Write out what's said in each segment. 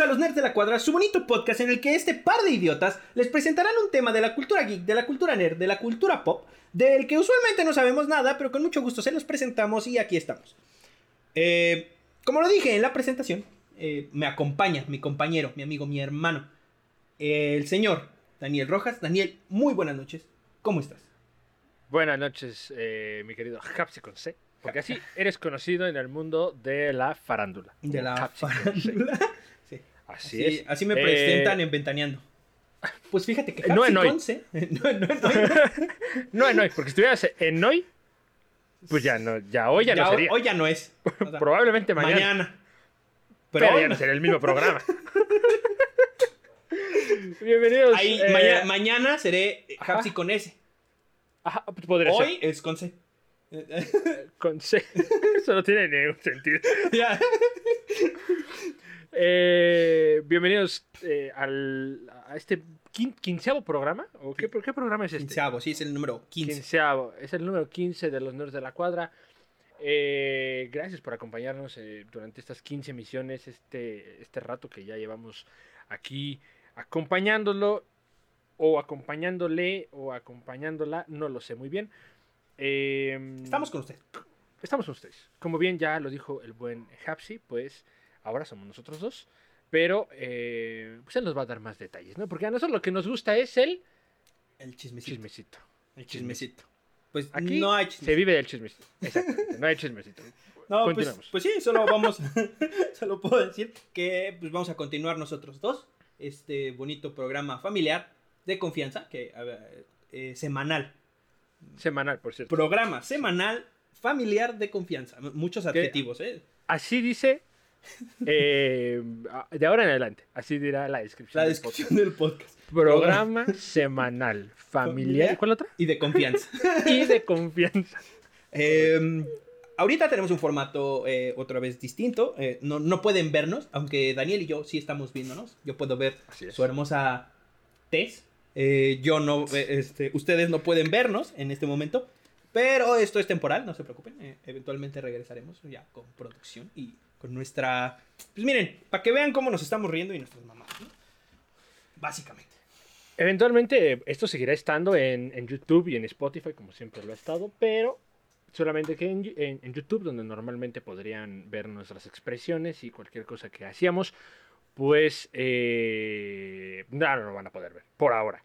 a Los Nerds de la Cuadra, su bonito podcast en el que este par de idiotas les presentarán un tema de la cultura geek, de la cultura nerd, de la cultura pop, del que usualmente no sabemos nada, pero con mucho gusto se los presentamos y aquí estamos. Eh, como lo dije en la presentación, eh, me acompaña mi compañero, mi amigo, mi hermano, el señor Daniel Rojas. Daniel, muy buenas noches, ¿cómo estás? Buenas noches, eh, mi querido Hapsi con C. Porque así eres conocido en el mundo de la farándula. De la Hapsi farándula. Sí. Así, Así, es. así me Eh, presentan en Ventaneando. Pues fíjate que No en hoy. No, no en hoy. No, en hoy, porque si estuvieras en hoy, pues ya no, ya hoy ya, Ya no sería. hoy ya no es. O sea, Probablemente mañana. mañana. Pero, Pero, ya no sería el mismo programa. Bienvenidos. ahí, eh, mañana, mañana seré. Hapsi con S. ajá, pues podría Hoy es con C. con C. Eso no tiene ningún sentido. Ya. Eh, bienvenidos eh, al, a este quin- quinceavo programa. ¿O qué, qué programa es este? Quinceavo, sí, es el número 15. Quinceavo. Es el número 15 de los Nerds de la Cuadra. Eh, gracias por acompañarnos eh, durante estas 15 misiones, este, este rato que ya llevamos aquí acompañándolo o acompañándole o acompañándola, no lo sé muy bien. Eh, Estamos con usted. estamos con ustedes. Como bien ya lo dijo el buen Hapsi, pues ahora somos nosotros dos. Pero eh, pues él nos va a dar más detalles, ¿no? Porque a nosotros lo que nos gusta es el El chismecito. chismecito. El chismecito. Pues Aquí no hay se chismecito. vive del chismecito. Exactamente, no hay chismecito. No, pues, pues sí, solo vamos. solo puedo decir que pues vamos a continuar nosotros dos. Este bonito programa familiar de confianza, que a ver, eh, semanal. Semanal, por cierto. Programa semanal familiar de confianza. Muchos adjetivos, ¿eh? Así dice eh, de ahora en adelante. Así dirá la descripción. La del descripción del podcast. podcast. Programa semanal familiar. ¿Y cuál otra? Y de confianza. Y de confianza. Eh, ahorita tenemos un formato eh, otra vez distinto. Eh, no, no pueden vernos, aunque Daniel y yo sí estamos viéndonos. Yo puedo ver su hermosa. Eh, yo no, este, ustedes no pueden vernos en este momento. Pero esto es temporal, no se preocupen. eventualmente regresaremos ya con producción y con nuestra. Pues miren, para que vean cómo nos estamos riendo y nuestras mamás. ¿no? Básicamente. Eventualmente esto seguirá estando en, en YouTube y en Spotify, como siempre lo ha estado, pero solamente que en, en- YouTube, donde normalmente podrían ver nuestras expresiones y cualquier cosa que hacíamos, pues eh, no, no lo van a poder ver, por ahora.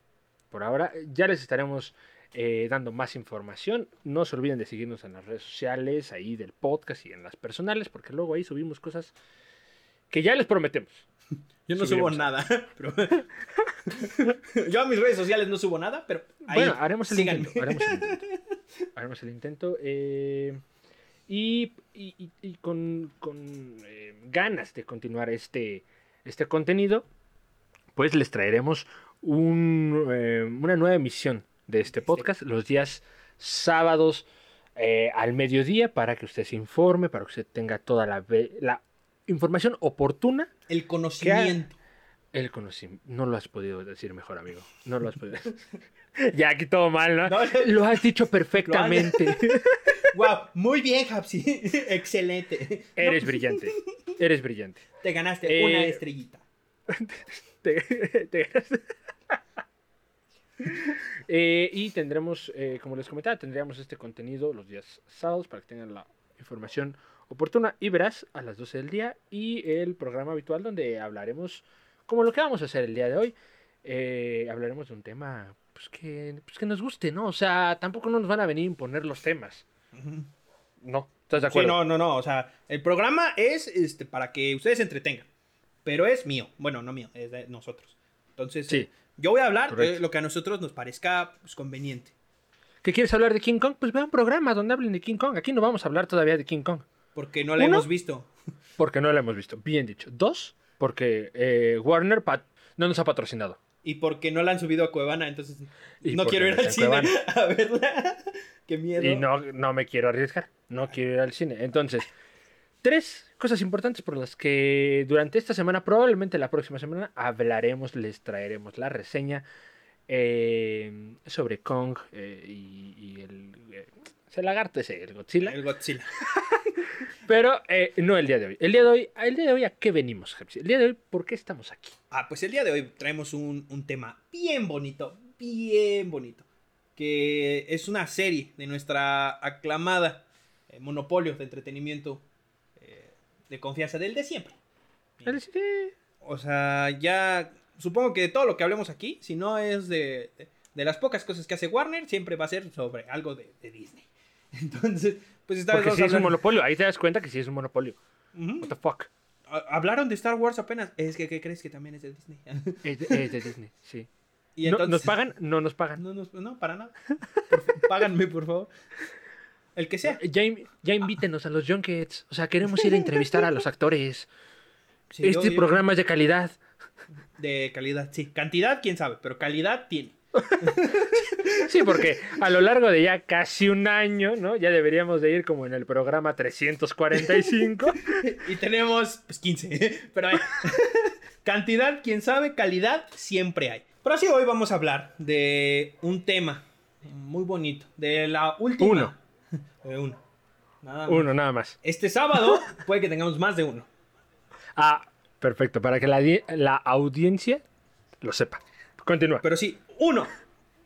Por ahora ya les estaremos eh, dando más información. No se olviden de seguirnos en las redes sociales, ahí del podcast y en las personales, porque luego ahí subimos cosas que ya les prometemos. Yo no Subiremos. subo nada. pero- yo a mis redes sociales no subo nada, pero. Ahí, Bueno, haremos el síganme. intento. Haremos el intento. Haremos el intento. eh, y, y- con, con, eh, ganas de continuar este, este contenido, pues les traeremos un, eh, una nueva emisión de este podcast los días sábados eh, al mediodía para que usted se informe, para que usted tenga toda la, la información oportuna El conocimiento. el conocimiento. No lo has podido decir mejor, amigo. No lo has podido. ya aquí todo mal, ¿no? No, Lo has dicho perfectamente. wow, muy bien, Hapsi. Excelente. Eres No, brillante. Eres brillante. Te ganaste Eh, una estrellita. Te- te- Eh, y tendremos, eh, como les comentaba, tendríamos este contenido los días sábados para que tengan la información oportuna y verás a las 12 del día y el programa habitual donde hablaremos como lo que vamos a hacer el día de hoy. eh, hablaremos de un tema pues que, pues que nos guste, ¿no? O sea, tampoco no nos van a venir a imponer los temas. No, ¿estás de Sí, acuerdo? no, no, no. O sea, el programa es este, para que ustedes se entretengan. Pero es mío. Bueno, no mío, es de nosotros. Entonces, Sí. eh, yo voy a hablar de Correcto. lo que a nosotros nos parezca pues, conveniente. ¿Qué quieres hablar de King Kong? Pues ve a un programa donde hablen de King Kong. Aquí no vamos a hablar todavía de King Kong. Porque no la Uno. hemos visto. Porque no la hemos visto. Bien dicho. Dos, porque eh, Warner pat- no nos ha patrocinado. Y porque no la han subido a Cuevana, entonces Y no quiero ir al cine a verla. Qué miedo. Y no, no me quiero arriesgar. No quiero ir al cine. Entonces, tres cosas importantes por las que durante esta semana, probablemente la próxima semana, hablaremos, les traeremos la reseña eh, sobre Kong eh, y, y el... eh, el lagarto ese, el Godzilla. El Godzilla. Pero eh, no el día de hoy. El día de hoy, el día de hoy ¿a qué venimos, Jepsi? El día de hoy, ¿por qué estamos aquí? Ah, pues el día de hoy traemos un, un tema bien bonito, bien bonito. Que es una serie de nuestra aclamada eh, monopolio de entretenimiento de confianza del de siempre. El- sí. O sea, ya supongo que todo lo que hablemos aquí, si no es de, de, de las pocas cosas que hace Warner, siempre va a ser sobre algo de, de Disney. Entonces, pues esta vez Porque vamos sí es un monopolio. Ahí te das cuenta que sí es un monopolio. What the fuck. Ha- Hablaron de Star Wars apenas. Es que, ¿qué crees que también es de Disney? Es de, es de Disney, sí. y No. ¿Nos pagan? No nos pagan. No, no, no, para nada. Por páganme, por favor. El que sea. Ya, in- ya invítenos a los junkets. O sea, queremos ir a entrevistar a los actores. Sí, este yo- programa es de calidad. De calidad, sí. Cantidad, quién sabe, pero calidad tiene. Sí, porque a lo largo de ya casi un año, ¿no? Ya deberíamos de ir como en el programa 345. Y tenemos, pues, 15. Pero hay. Cantidad, quién sabe, calidad, siempre hay. Pero sí, hoy vamos a hablar de un tema muy bonito. De la última. Uno. De uno. Nada más. Uno nada más. Este sábado puede que tengamos más de uno. Ah, perfecto. Para que la, la audiencia lo sepa. Continúa. Pero sí, uno.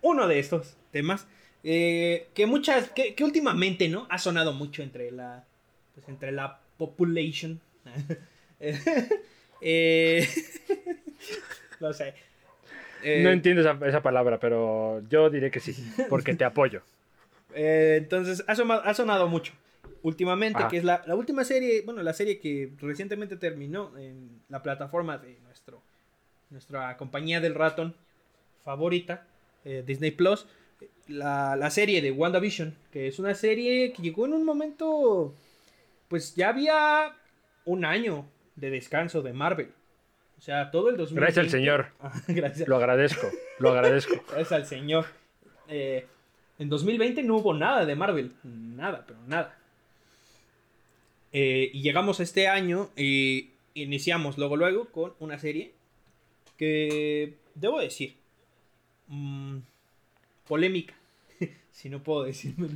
Uno de estos temas. eh, que muchas. Que, que últimamente, ¿no? Ha sonado mucho entre la. Pues entre la population. Eh, no sé. Eh, No entiendo esa, esa palabra, pero yo diré que sí, porque te apoyo. Eh, entonces, ha, sonado mucho. Últimamente, Ah. que es la, la última serie, bueno, la serie que recientemente terminó en la plataforma de nuestro, nuestra compañía del ratón favorita, eh, Disney Plus, la, la serie de WandaVision, que es una serie que llegó en un momento, pues ya había un año de descanso de Marvel. O sea, todo el 2020. Gracias al Señor. Ah, gracias. Lo agradezco, lo agradezco. Gracias al señor. Eh, en 2020 no hubo nada de Marvel. Nada, pero nada. Eh, y llegamos a este año y iniciamos luego, luego con una serie que, debo decir, mm, polémica, si no puedo decirlo.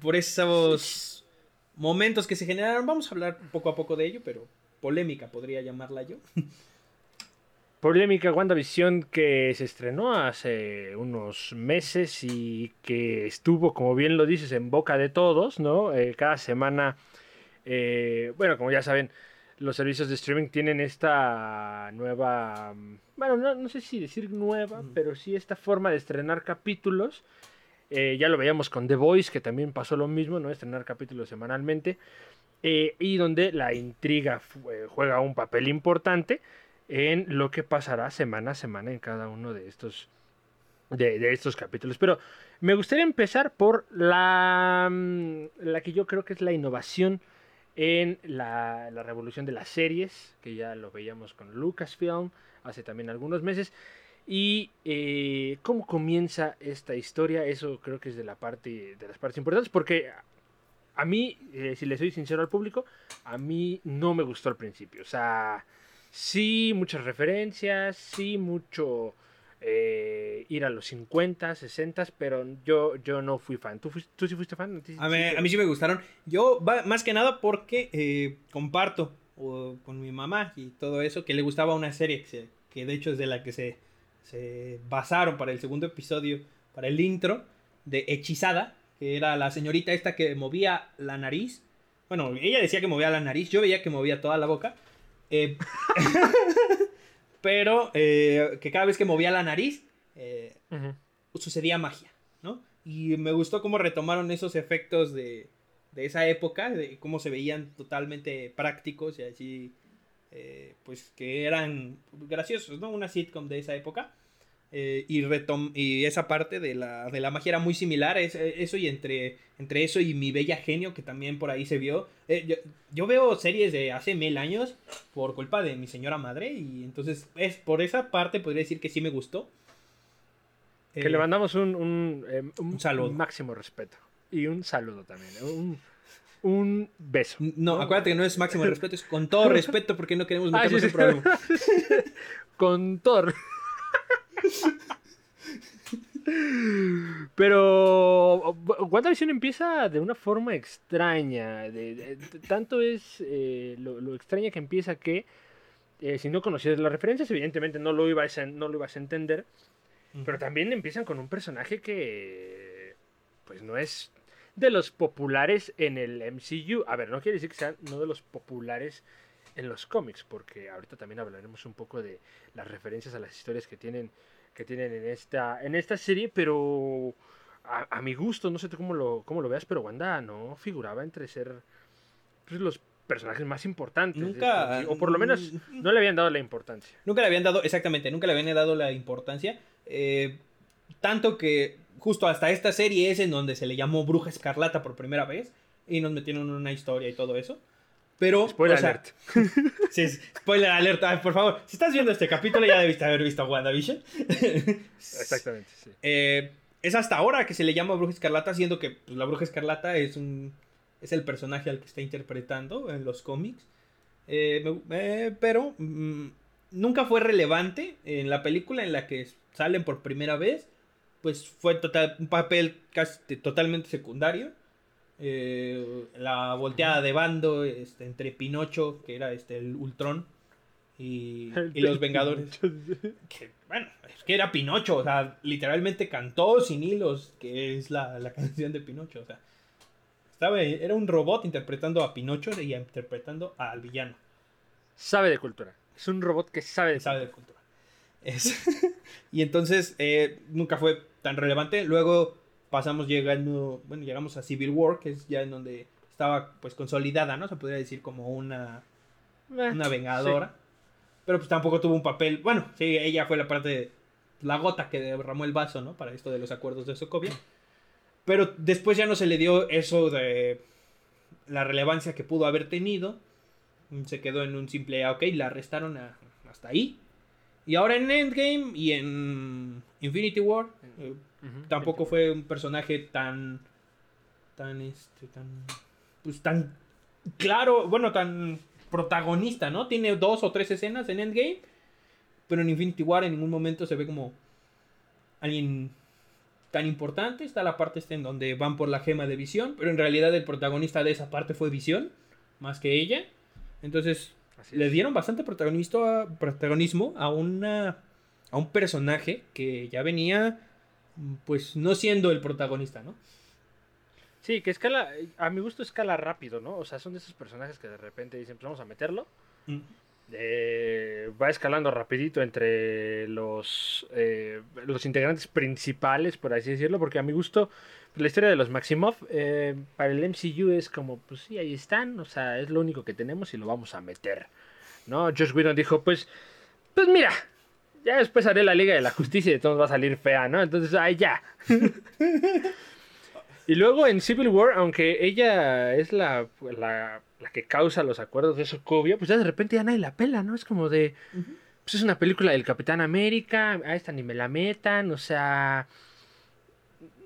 Por esos momentos que se generaron, vamos a hablar poco a poco de ello, pero polémica podría llamarla yo. Polémica WandaVision que se estrenó hace unos meses y que estuvo, como bien lo dices, en boca de todos, ¿no? Eh, cada semana, eh, bueno, como ya saben, los servicios de streaming tienen esta nueva, bueno, no, no sé si decir nueva, Mm. pero sí esta forma de estrenar capítulos. Eh, ya lo veíamos con The Voice, que también pasó lo mismo, ¿no? Estrenar capítulos semanalmente. y donde la intriga juega un papel importante en lo que pasará semana a semana en cada uno de estos, de, estos capítulos. Pero me gustaría empezar por la, mm, la que yo creo que es la innovación en la, la revolución de las series, que ya lo veíamos con Lucasfilm hace también algunos meses. Y eh, cómo comienza esta historia, eso creo que es de la parte de las partes importantes, porque a mí, eh, si le soy sincero al público, a mí no me gustó al principio. O sea, sí, muchas referencias, sí, mucho eh, ir a los 50, 60, pero yo, yo no fui fan. ¿Tú, tú sí fuiste fan? ¿A mí, a mí sí me gustaron. Yo, más que nada porque eh, comparto o, con mi mamá y todo eso, que le gustaba una serie que, se- que de hecho es de la que se, se basaron para el segundo episodio, para el intro, de Hechizada, que era la señorita esta que movía la nariz. Bueno, ella decía que movía la nariz, yo veía que movía toda la boca. Eh, pero eh, que cada vez que movía la nariz, eh, sucedía magia, ¿no? Y me gustó cómo retomaron esos efectos de, de esa época, de cómo se veían totalmente prácticos y así, eh, pues que eran graciosos, ¿no? Una sitcom de esa época. Eh, y, retom y esa parte de la, de la magia era muy similar, es- eso y entre, entre eso y mi bella genio, que también por ahí se vio. Eh, yo, yo veo series de hace mil años por culpa de mi señora madre, y entonces es por esa parte podría decir que sí me gustó. Que Eh, le mandamos un, un, eh, un un saludo. máximo respeto. Y un saludo también. Un, un beso. No, acuérdate que no es máximo respeto, es con todo respeto porque no queremos Ah, meternos sí, en sí. problemas. Con Thor. Pero WandaVision empieza de una forma extraña. tanto es eh, lo, extraña que empieza que eh, si no conocías las referencias, evidentemente no lo ibas a, no lo ibas a entender. Pero también empiezan con un personaje que pues no es de los populares en el MCU. A ver, no quiere decir que sean no de los populares en los cómics, porque ahorita también hablaremos un poco de las referencias a las historias que tienen, que tienen en, esta, en esta serie, pero a, mi gusto, no sé tú cómo lo, cómo lo veas, pero Wanda no figuraba entre ser pues, los personajes más importantes. Nunca. o por lo menos no le habían dado la importancia. Nunca le habían dado, exactamente, nunca le habían dado la importancia. Eh, tanto que justo hasta esta serie es en donde se le llamó Bruja Escarlata por primera vez y nos metieron en una historia y todo eso. Pero, spoiler alert. sí, spoiler alert. por favor, si estás viendo este capítulo ya debiste haber visto WandaVision. Exactamente, sí. Eh, es hasta ahora que se le llama Bruja Escarlata, siendo que pues, la Bruja Escarlata es un es el personaje al que está interpretando en los cómics. Eh, eh, pero mm, nunca fue relevante en la película en la que salen por primera vez pues fue total, un papel casi totalmente secundario. Eh, la volteada de bando este, entre Pinocho, que era este, el Ultron, y, los Vengadores. Que, bueno, es que era Pinocho, o sea, literalmente cantó sin hilos, que es la, canción de Pinocho, o sea. Estaba, era un robot interpretando a Pinocho y interpretando al villano. Sabe de cultura. Es un robot que sabe de sabe cultura. De cultura. y entonces eh, nunca fue tan relevante. Luego pasamos llegando, bueno, llegamos a Civil War, que es ya en donde estaba pues consolidada, ¿no? Se podría decir como una, eh, una vengadora. Pero pues tampoco tuvo un papel, bueno, sí, ella fue la parte, la gota que derramó el vaso, ¿no? Para esto de los acuerdos de Sokovia. Pero después ya no se le dio eso de la relevancia que pudo haber tenido. Se quedó en un simple, ah, ok, la arrestaron hasta ahí. Y ahora en Endgame y en Infinity War tampoco fue un personaje tan tan este tan pues tan claro, bueno, tan protagonista, ¿no? Tiene dos o tres escenas en Endgame, pero en Infinity War en ningún momento se ve como alguien tan importante. Está la parte este en donde van por la gema de Visión, pero en realidad el protagonista de esa parte fue Visión, más que ella. Entonces, le dieron bastante protagonismo a una a un personaje que ya venía pues no siendo el protagonista, ¿no? Sí, que escala, a mi gusto escala rápido, ¿no? O sea, son de esos personajes que de repente dicen, pues vamos a meterlo. Mm. Eh, va escalando rapidito entre los, eh, los integrantes principales, por así decirlo, porque a mi gusto la historia de los Maximoff eh, para el MCU es como, pues sí, ahí están, o sea, es lo único que tenemos y lo vamos a meter, ¿no? Josh Whedon dijo, pues, pues mira, ya después haré la Liga de la Justicia y de todos va a salir fea, ¿no? Entonces, ahí ya. y luego en Civil War, aunque ella es la, la, que causa los acuerdos de Sokovia, pues ya de repente ya nadie la pela, ¿no? Es como de, pues es una película del Capitán América, a esta ni me la metan, o sea...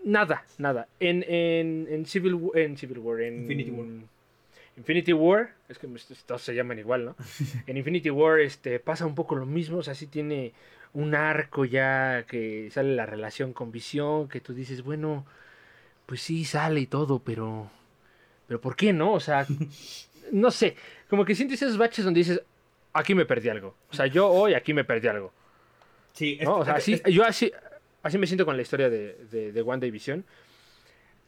Nada, nada. En, en, en, Civil, en Civil War, en Infinity War. Infinity War, es que todos se llaman igual, ¿no? en Infinity War este, pasa un poco lo mismo, o sea, sí tiene un arco ya que sale la relación con Visión, que tú dices, bueno, pues sí sale y todo, pero, pero ¿por qué no? O sea, no sé, como que sientes esos baches donde dices, aquí me perdí algo. O sea, yo hoy aquí me perdí algo. Sí, o sea, así, yo así, así me siento con la historia de, de, de Wanda y Visión.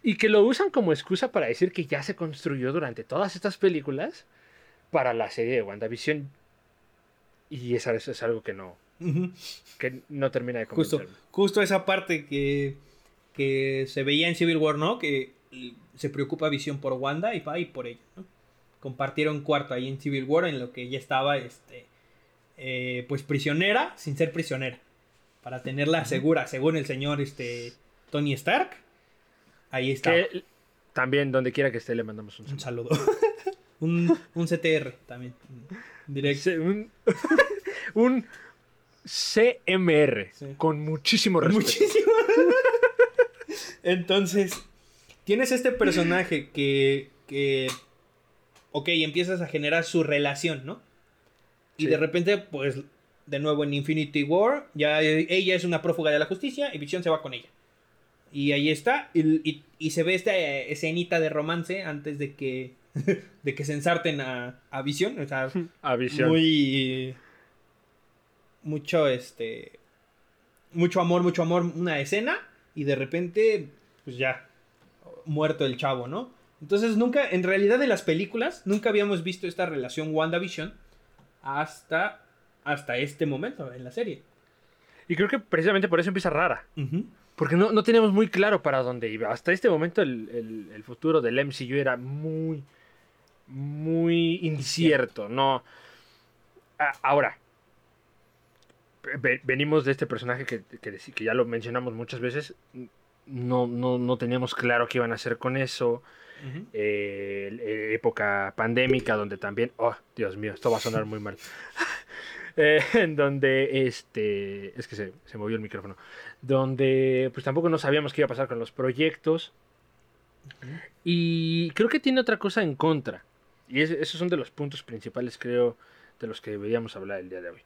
Y que lo usan como excusa para decir que ya se construyó durante todas estas películas para la serie de WandaVision. Y eso, es algo que no, que no termina de justo, justo esa parte que, que se veía en Civil War, ¿no? Que se preocupa Visión por Wanda y y por ella, ¿no? Compartieron cuarto ahí en Civil War en lo que ella estaba, este, eh, pues prisionera sin ser prisionera. Para tenerla segura, según el señor este, Tony Stark. Ahí está. también, donde quiera que esté, le mandamos un saludo. Un, saludo. un, CTR también. Directo. Un, CMR. Con muchísimo respeto. Muchísimo. Entonces, tienes este personaje que, que. Ok, empiezas a generar su relación, ¿no? Y de repente, pues, de nuevo en Infinity War, ya ella es una prófuga de la justicia y Vision se va con ella. Y ahí está. Y, y, se ve esta escenita de romance antes de que, de que se ensarten a, a Visión. O sea, a Visión. Muy. Mucho, este. Mucho amor, mucho amor, una escena. Y de repente, pues ya, muerto el chavo, ¿no? Entonces nunca, en realidad de las películas, nunca habíamos visto esta relación WandaVision hasta, hasta este momento en la serie. Y creo que precisamente por eso empieza rara. Porque no, no, teníamos muy claro para dónde iba. Hasta este momento el, futuro del MCU era muy, muy incierto. No. ahora, venimos de este personaje que, que, ya lo mencionamos muchas veces. No, no, no teníamos claro qué iban a hacer con eso. Eh, época pandémica donde también, oh, Dios mío, esto va a sonar muy mal. Eh, en donde este es que se, se, movió el micrófono. Donde pues tampoco no sabíamos qué iba a pasar con los proyectos. Y creo que tiene otra cosa en contra. Y esos son de los puntos principales creo de los que deberíamos hablar el día de hoy.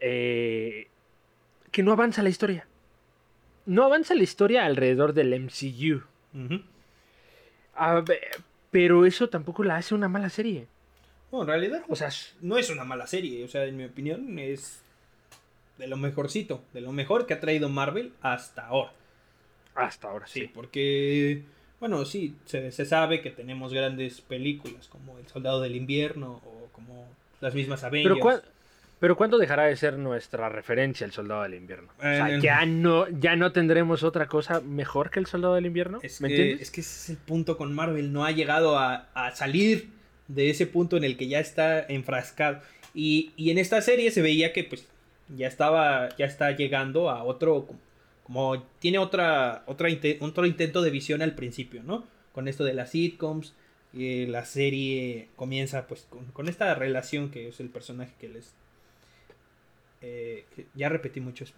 Eh, que no avanza la historia. No avanza la historia alrededor del MCU pero eso tampoco la hace una mala serie no, en realidad, o sea, no es una mala serie. O sea, en mi opinión, es de lo mejorcito, de lo mejor que ha traído Marvel hasta ahora. Hasta ahora, sí. porque, bueno, sí, se, sabe que tenemos grandes películas como El Soldado del Invierno o como las mismas Avengers. Pero, pero ¿cuándo dejará de ser nuestra referencia El Soldado del Invierno? o sea, ya no, ya no tendremos otra cosa mejor que El Soldado del Invierno. Es ¿Me que, entiendes? Es que ese es el punto con Marvel. No ha llegado a, a salir de ese punto en el que ya está enfrascado. Y, en esta serie se veía que pues ya estaba, ya está llegando a otro, como tiene otra, otra otro intento de visión al principio, ¿no? Con esto de las sitcoms, y la serie comienza pues con, esta relación que es el personaje que les... Eh, ya repetí mucho,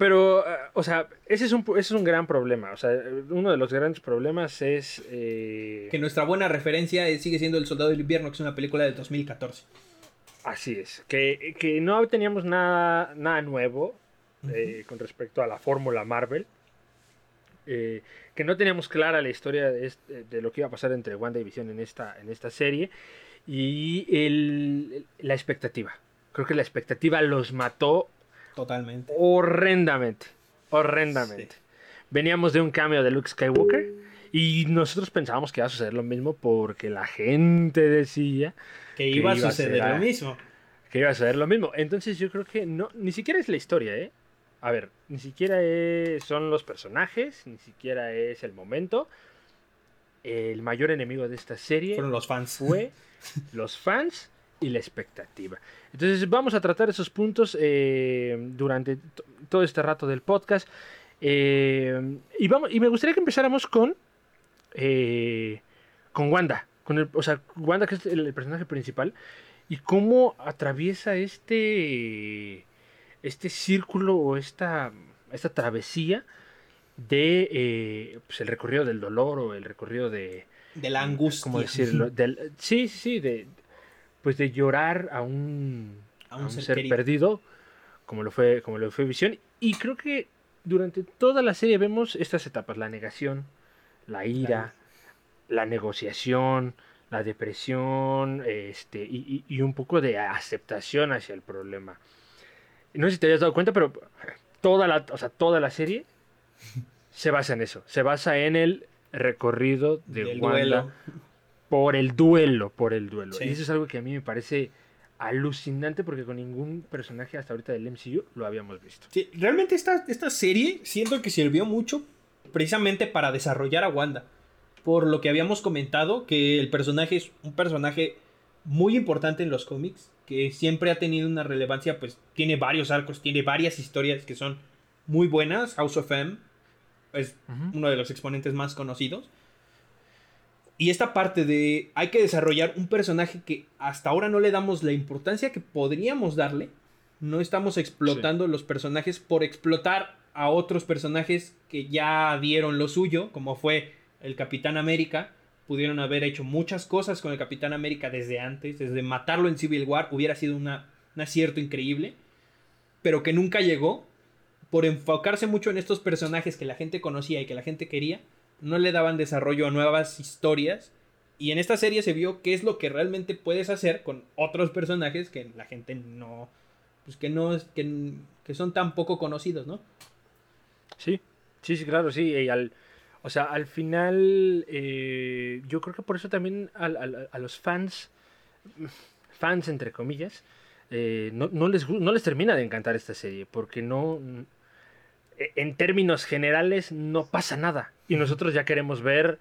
Pero, eh, o sea, ese es, un, ese es un gran problema. O sea, uno de los grandes problemas es... Eh, que nuestra buena referencia sigue siendo El Soldado del Invierno, que es una película de 2014. Así es. Que, que no teníamos nada, nada nuevo eh, con respecto a la fórmula Marvel. que no teníamos clara la historia de, de, lo que iba a pasar entre Wanda y Vision en esta, en esta serie. Y el, la expectativa. Creo que la expectativa los mató Totalmente. Horrendamente. Horrendamente. Veníamos de un cambio de Luke Skywalker y nosotros pensábamos que iba a suceder lo mismo porque la gente decía que iba, a suceder lo mismo. Que iba a suceder lo mismo. Entonces yo creo que no, ni siquiera es la historia, ¿eh? A ver, ni siquiera son los personajes, ni siquiera es el momento. El mayor enemigo de esta serie fueron los fans. Fue los fans y la expectativa. Entonces vamos a tratar esos puntos eh, durante todo este rato del podcast. Eh, y, vamos, y me gustaría que empezáramos con, eh, con Wanda. Con el, o sea, Wanda que es el, personaje principal. Y cómo atraviesa este, este círculo o esta, esta travesía de pues el recorrido del dolor o el recorrido de... De la angustia. ¿Cómo decirlo? Del, sí, sí, de, pues de llorar a un, a un, ser, perdido, como lo, fue, como lo fue Visión. Y creo que durante toda la serie vemos estas etapas, la negación, la ira, la negociación, la depresión, este, y, y, un poco de aceptación hacia el problema. No sé si te hayas dado cuenta, pero toda la, o sea, toda la serie se basa en eso. Se basa en el recorrido de Wanda por el duelo, por el duelo. Y eso es algo que a mí me parece alucinante porque con ningún personaje hasta ahorita del MCU lo habíamos visto. Sí, realmente esta, esta serie siento que sirvió mucho precisamente para desarrollar a Wanda. Por lo que habíamos comentado, que el personaje es un personaje muy importante en los cómics, que siempre ha tenido una relevancia, pues tiene varios arcos, tiene varias historias que son muy buenas. House of M es uno de los exponentes más conocidos. Y esta parte de hay que desarrollar un personaje que hasta ahora no le damos la importancia que podríamos darle. No estamos explotando los personajes por explotar a otros personajes que ya dieron lo suyo, como fue el Capitán América. Pudieron haber hecho muchas cosas con el Capitán América desde antes, desde matarlo en Civil War, hubiera sido una, un acierto increíble, pero que nunca llegó por enfocarse mucho en estos personajes que la gente conocía y que la gente quería, no le daban desarrollo a nuevas historias. Y en esta serie se vio qué es lo que realmente puedes hacer con otros personajes que la gente no. Pues que no. que, que son tan poco conocidos, ¿no? Sí, sí, sí, claro, sí. Y al, o sea, al final. eh, yo creo que por eso también al- a los fans. Fans, entre comillas. eh, no, no les, no les termina de encantar esta serie. Porque no. En términos generales, no pasa nada. Y nosotros ya queremos ver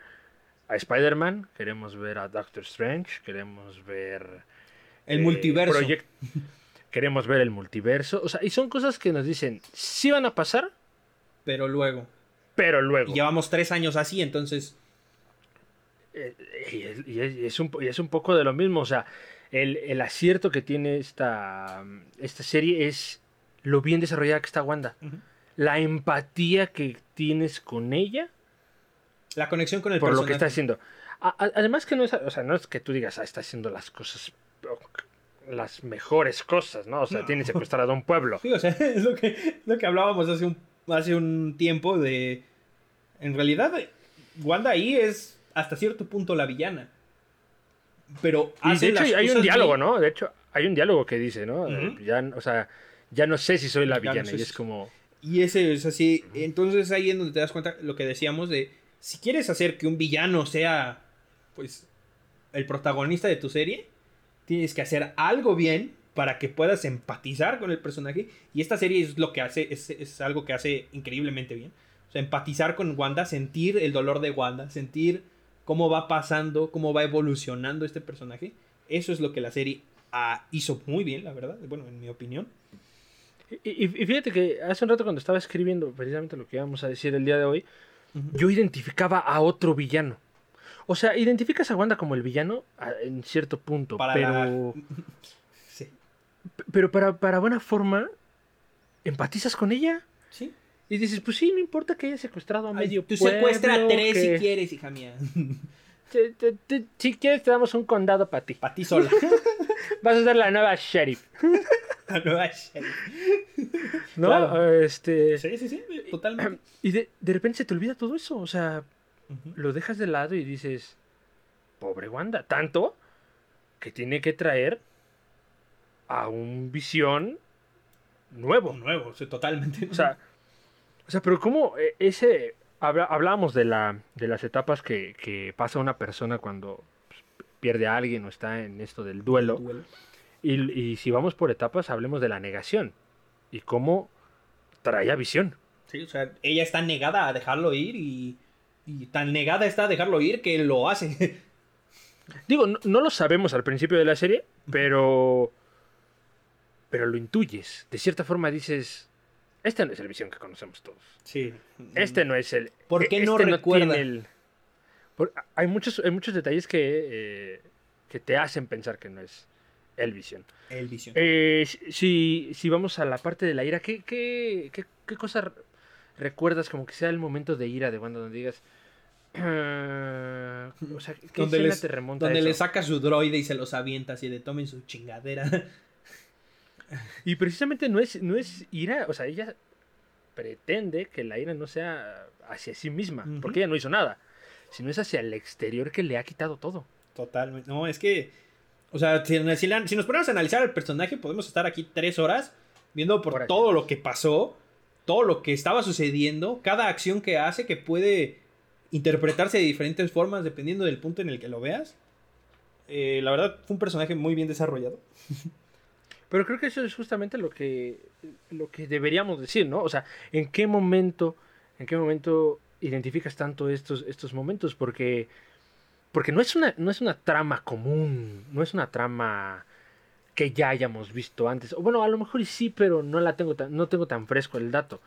a Spider-Man, queremos ver a Doctor Strange, queremos ver. El eh, multiverso. Project- queremos ver el multiverso. O sea, y son cosas que nos dicen, sí van a pasar, Pero luego. pero luego. Y llevamos tres años así, entonces. Eh, y, es, y es- y es un, y es un poco de lo mismo. O sea, el, el acierto que tiene esta, esta serie es lo bien desarrollada que está Wanda. La empatía que tienes con ella La conexión con el por lo personaje. que está haciendo. Además que no es, o sea, no es que tú digas, ah, está haciendo las cosas, las mejores cosas, ¿no? O sea, No. tiene secuestrado a un pueblo. Sí, o sea, es lo que, lo que hablábamos hace un, hace un tiempo de... En realidad, Wanda ahí es hasta cierto punto la villana. Pero Y hace de hecho las hay un diálogo, bien. ¿no? De hecho, hay un diálogo que dice, ¿no? Eh, Ujú. Ya, o sea, ya no sé si soy la Ya no villana. sé y si- es como. Y ese es así. Entonces ahí es donde te das cuenta lo que decíamos de... Si quieres hacer que un villano sea, pues, el protagonista de tu serie, tienes que hacer algo bien para que puedas empatizar con el personaje. Y esta serie es lo que hace, es, es algo que hace increíblemente bien. O sea, empatizar con Wanda, sentir el dolor de Wanda, sentir cómo va pasando, cómo va evolucionando este personaje. Eso es lo que la serie ah, hizo muy bien, la verdad. Bueno, en mi opinión. Y, y- fíjate que hace un rato cuando estaba escribiendo precisamente lo que íbamos a decir el día de hoy, yo identificaba a otro villano. O sea, identificas a Wanda como el villano en cierto punto, Para pero, Sí. pero para, para buena forma, empatizas con ella. Sí. Y dices, pues sí, no importa que haya secuestrado a Ay, medio Tú pueblo, secuestra a tres que- si quieres, hija mía. te- te- te- si quieres te damos un condado para ti. Para ti sola. Vas a ser la nueva sheriff. Nueva. ¿No? Claro. Este, Sí, sí, sí, totalmente. Y de, de repente se te olvida todo eso. O sea, lo dejas de lado y dices, pobre Wanda, tanto que tiene que traer a un visión nuevo. Nuevo, sí, totalmente. O sea, o sea, pero ¿cómo eh, ese... hablábamos de, la, de las etapas que, que pasa una persona cuando pues, pierde a alguien o está en esto del duelo. Duelo. Y, y si vamos por etapas, hablemos de la negación. Y cómo trae a visión. Sí, o sea, ella está negada a dejarlo ir y, y tan negada está a dejarlo ir que lo hace. Digo, no, no lo sabemos al principio de la serie, pero. Pero lo intuyes. De cierta forma dices. Este no es el visión que conocemos todos. Sí. Este no es el. ¿Por qué este no recuerda? el- por- hay, muchos, hay muchos detalles que, eh, que te hacen pensar que no es el visión. El visión. Eh, si, si vamos a la parte de la ira, ¿qué, qué, qué, qué cosa re- recuerdas como que sea el momento de ira de Wanda donde digas. "Ah", o sea, ¿qué Donde les- te remonta a Donde eso? le saca su droide y se los avienta así de tomen su chingadera. Y precisamente no es, no es ira, o sea, ella pretende que la ira no sea hacia sí misma, porque ella no hizo nada, sino es hacia el exterior que le ha quitado todo. Totalmente. No, es que. O sea, si, si la- si nos ponemos a analizar al personaje, podemos estar aquí tres horas viendo por todo lo que pasó, todo lo que estaba sucediendo, cada acción que hace que puede interpretarse de diferentes formas dependiendo del punto en el que lo veas. Eh, la verdad, fue un personaje muy bien desarrollado. Pero creo que eso es justamente lo que, lo que deberíamos decir, ¿no? O sea, ¿en qué momento, en qué momento identificas tanto estos, estos momentos? Porque, porque no, es una, no es una trama común, no es una trama que ya hayamos visto antes. O bueno, a lo mejor sí, pero no la tengo tan, no tengo tan fresco el dato.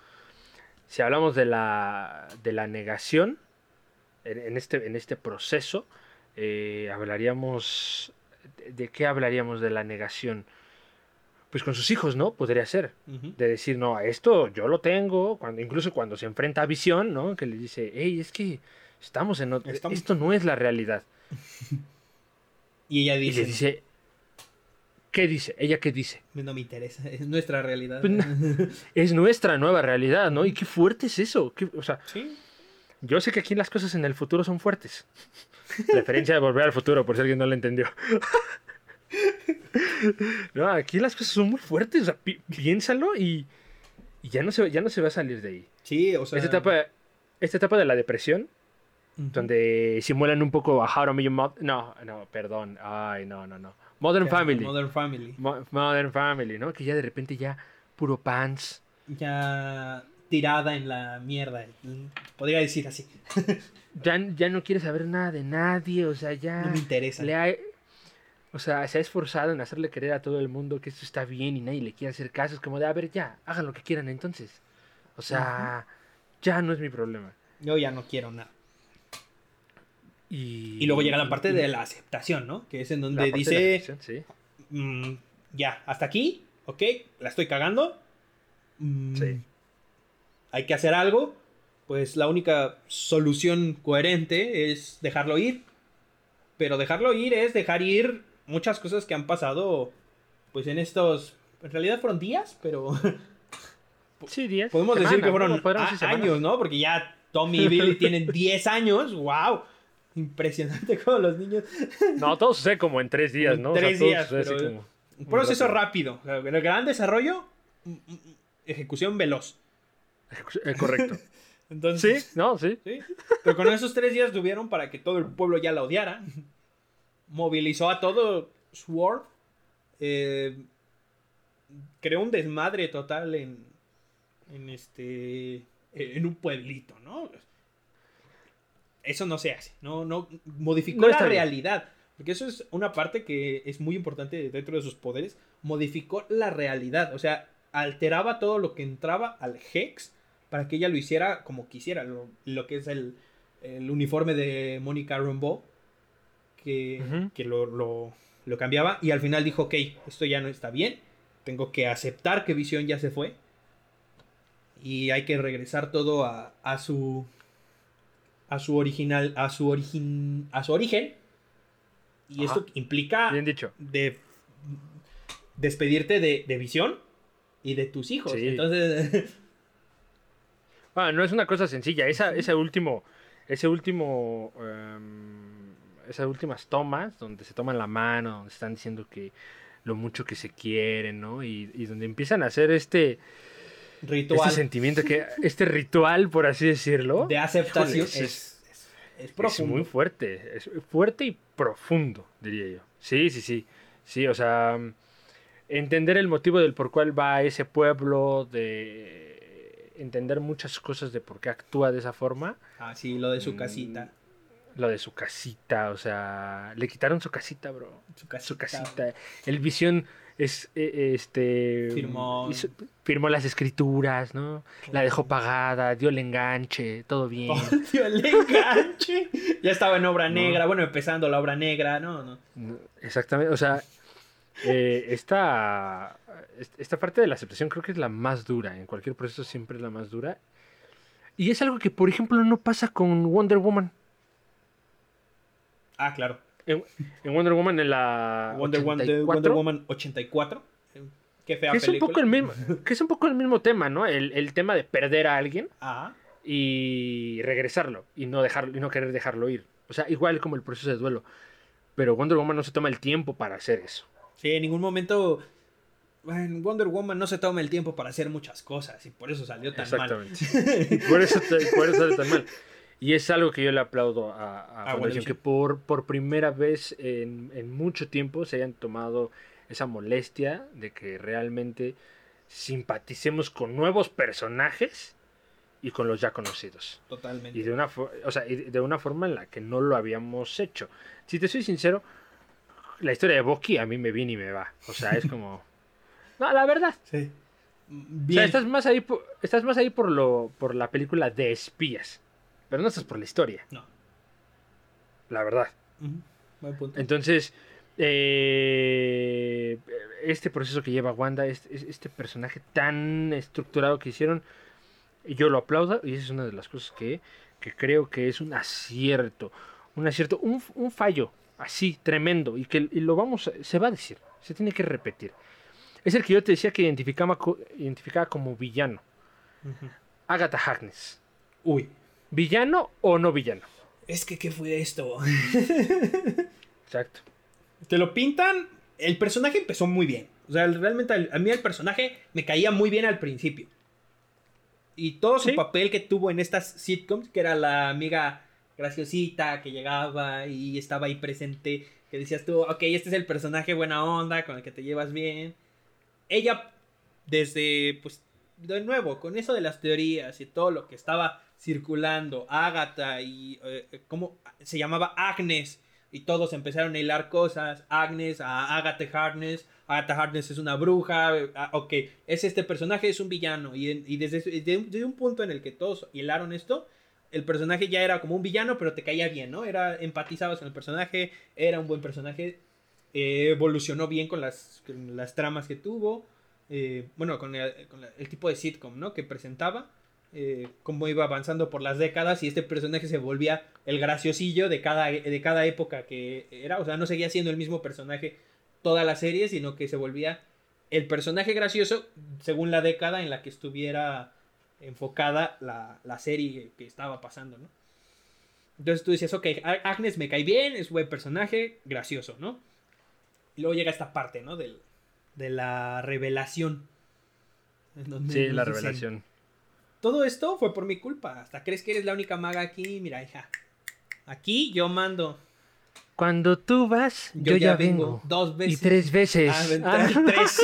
Si hablamos de la, de la negación, en, en este, en este proceso, eh, hablaríamos... ¿De de qué hablaríamos de la negación? Pues con sus hijos, ¿no? Podría ser. De decir, no, esto yo lo tengo. Cuando, incluso cuando se enfrenta a Visión, ¿no? Que le dice, hey, es que estamos en otro... Estamos- Esto no es la realidad. Y ella Y dice, le dice, ¿Qué dice? ¿Ella qué dice? No me interesa, es nuestra realidad. Pues no. Es nuestra nueva realidad, ¿no? Y qué fuerte es eso. ¿Qué- o sea, Sí. yo sé que aquí las cosas en el futuro son fuertes. Referencia de volver al futuro, por si alguien no lo entendió. No, aquí las cosas son muy fuertes. O sea, pi- piénsalo y, y ya, no se, ya no se va a salir de ahí. Sí, o sea. Esta etapa, esta etapa de la depresión, Donde simulan un poco a How to. No, no, perdón. Ay, no, no, no. Modern Family. Modern Family. Mo- Modern Family, ¿no? Que ya de repente ya puro pants. Ya tirada en la mierda. Podría decir así. Ya, ya no quiere saber nada de nadie, o sea, ya... No me interesa. le ha- o sea, se ha esforzado en hacerle creer a todo el mundo que esto está bien y nadie le quiere hacer caso. Es como de, a ver, ya, hagan lo que quieran entonces. O sea, ya no es mi problema. Yo ya no quiero nada. Y, Y luego llega la parte de la aceptación, ¿no? Que es en donde dice, sí. mm, ya, hasta aquí, ok, la estoy cagando. Mm, Sí. Hay que hacer algo. Pues la única solución coherente es dejarlo ir. Pero dejarlo ir es dejar ir muchas cosas que han pasado, pues en estos, en realidad fueron días, pero Sí, días. podemos decir que fueron a- años, ¿no? Porque ya Tommy y Billy tienen 10 años, wow. Impresionante como los niños. No, todo sucede como en tres días, En ¿no? O sea, tres días, así pero- como- Un proceso rápido. o sea, el gran desarrollo, mm, mm, ejecución veloz. Eh, correcto. Entonces, sí, no, sí. Sí, Pero con esos tres días tuvieron para que todo el pueblo ya la odiara. Movilizó a todo Sword. eh, creó un desmadre total en, en este en un pueblito, ¿no? Eso no se hace, no, no modificó No la bien. realidad, porque eso es una parte que es muy importante dentro de sus poderes, modificó la realidad, o sea, alteraba todo lo que entraba al Hex para que ella lo hiciera como quisiera, lo, lo que es el, el uniforme de Mónica Rambeau, que, que lo, lo- lo cambiaba y al final dijo, ok, esto ya no está bien, tengo que aceptar que Visión ya se fue y hay que regresar todo a, a su a su original a su origen a su origen y esto implica Bien dicho. de despedirte de, de Visión y de tus hijos Sí. entonces Ah, no es una cosa sencilla. Esa, ese último, ese último, em, esas últimas tomas donde se toman la mano, donde están diciendo que lo mucho que se quieren, ¿no? Y, y donde empiezan a hacer este, ritual este sentimiento, que, este ritual, por así decirlo, de aceptación Híjole, es, es- es, es es profundo muy fuerte, es fuerte y profundo, diría yo. Sí, sí, sí, sí, o sea, entender el motivo del por cuál va a ese pueblo, de entender muchas cosas de por qué actúa de esa forma. ah sí lo de su Mm, casita Lo de su casita, o sea, le quitaron su casita, bro. su casita, Su casita. El visión es eh, este Firmó. hizo- firmó las escrituras, ¿no? La dejó pagada, dio el enganche, todo bien. Oh, tío, el enganche. Ya estaba en obra No. negra, bueno, empezando la obra negra, no, no. No, Exactamente, o sea, eh, esta, est- esta parte de la aceptación creo que es la más dura, en cualquier proceso siempre es la más dura. Y es algo que, por ejemplo, no pasa con Wonder Woman. Ah, claro. En, en Wonder Woman en la Wonder, Woman- 84, Wonder Woman 84. Qué fea que es un película. poco el mismo, que es un poco el mismo tema, ¿no? El, el tema de perder a alguien Ajá. y regresarlo y no dejarlo y no querer dejarlo ir. O sea, igual como el proceso de duelo. Pero Wonder Woman no se toma el tiempo para hacer eso. Sí, en ningún momento. En Wonder Woman no se toma el tiempo para hacer muchas cosas y por eso salió tan mal. Exactamente. por, eso, por eso sale tan mal. Y es algo que yo le aplaudo a, a Ah, Fundación, bueno, sí. que por, por primera vez en, en mucho tiempo se hayan tomado esa molestia de que realmente simpaticemos con nuevos personajes y con los ya conocidos. Totalmente. Y de una, o sea, y de una forma en la que no lo habíamos hecho. Si te soy sincero, la historia de Bucky a mí me viene y me va. O sea, es como... No, la verdad. Sí. O Bien. sea, estás más ahí por, estás más ahí por lo por la película de espías. Pero no estás por la historia, No. la verdad. Buen punto. Entonces, eh, este proceso que lleva Wanda, este, este personaje tan estructurado que hicieron, yo lo aplaudo y esa es una de las cosas que, que creo que es un acierto. Un acierto, un, un fallo así tremendo y que y lo vamos, se va a decir. Se tiene que repetir. Es el que yo te decía que identificaba como villano. Agatha Harkness. Uy. ¿Villano o no villano? Es que, ¿qué fue esto? Exacto. Te lo pintan. El personaje empezó muy bien. O sea, realmente al- a mí el personaje me caía muy bien al principio. Y todo su Sí. papel que tuvo en estas sitcoms, que era la amiga graciosita que llegaba y estaba ahí presente, que decías tú, ok, este es el personaje buena onda, con el que te llevas bien. Ella, desde, pues, de nuevo, con eso de las teorías y todo lo que estaba circulando, Agatha y, eh, ¿cómo? Se llamaba Agnes, y todos empezaron a hilar cosas, Agnes, a Agatha Harkness, Agatha Harkness es una bruja, eh, ah, ok, es este personaje, es un villano, y, desde, desde un- punto en el que todos hilaron esto, el personaje ya era como un villano, pero te caía bien, ¿no? Era, empatizabas con el personaje, era un buen personaje, eh, evolucionó bien con las, las tramas que tuvo, eh, bueno, con, el, con el tipo de sitcom, ¿no? Que presentaba, eh, cómo iba avanzando por las décadas y este personaje se volvía el graciosillo de cada, de cada época que era, o sea, no seguía siendo el mismo personaje toda la serie, sino que se volvía el personaje gracioso según la década en la que estuviera enfocada la, la serie que estaba pasando, ¿no? Entonces tú decías, ok, Agnes me cae bien, es buen personaje, gracioso, ¿no? Y luego llega esta parte, ¿no? Del, de la revelación. en donde Sí, la dicen, revelación. Todo esto fue por mi culpa. Hasta crees que eres la única maga aquí. Mira, hija. Aquí yo mando. Cuando tú vas, yo, ya, vengo. Dos veces. Y tres veces. Ah, Ah, tres.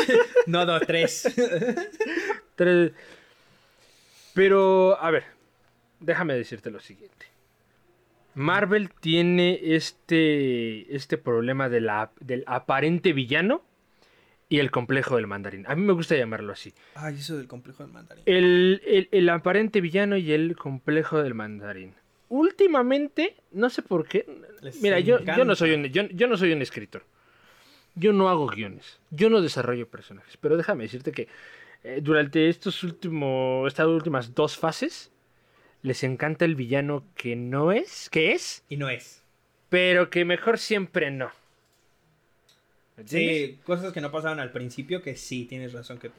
no, dos, tres. tres. Pero, a ver, déjame decirte lo siguiente. Marvel tiene este, este problema de la- del aparente villano y el complejo del mandarín. A mí me gusta llamarlo así. Ay, eso del complejo del mandarín. El, el- el aparente villano y el complejo del mandarín. Últimamente, no sé por qué. Les Mira, yo, yo, no soy un, yo, yo no soy un escritor. Yo no hago guiones. Yo no desarrollo personajes. Pero déjame decirte que eh, durante estos últimos, estas últimas dos fases, les encanta el villano que no es, que es, Y no es. pero que mejor siempre no. Sí, cosas que no pasaban al principio que sí, tienes razón. que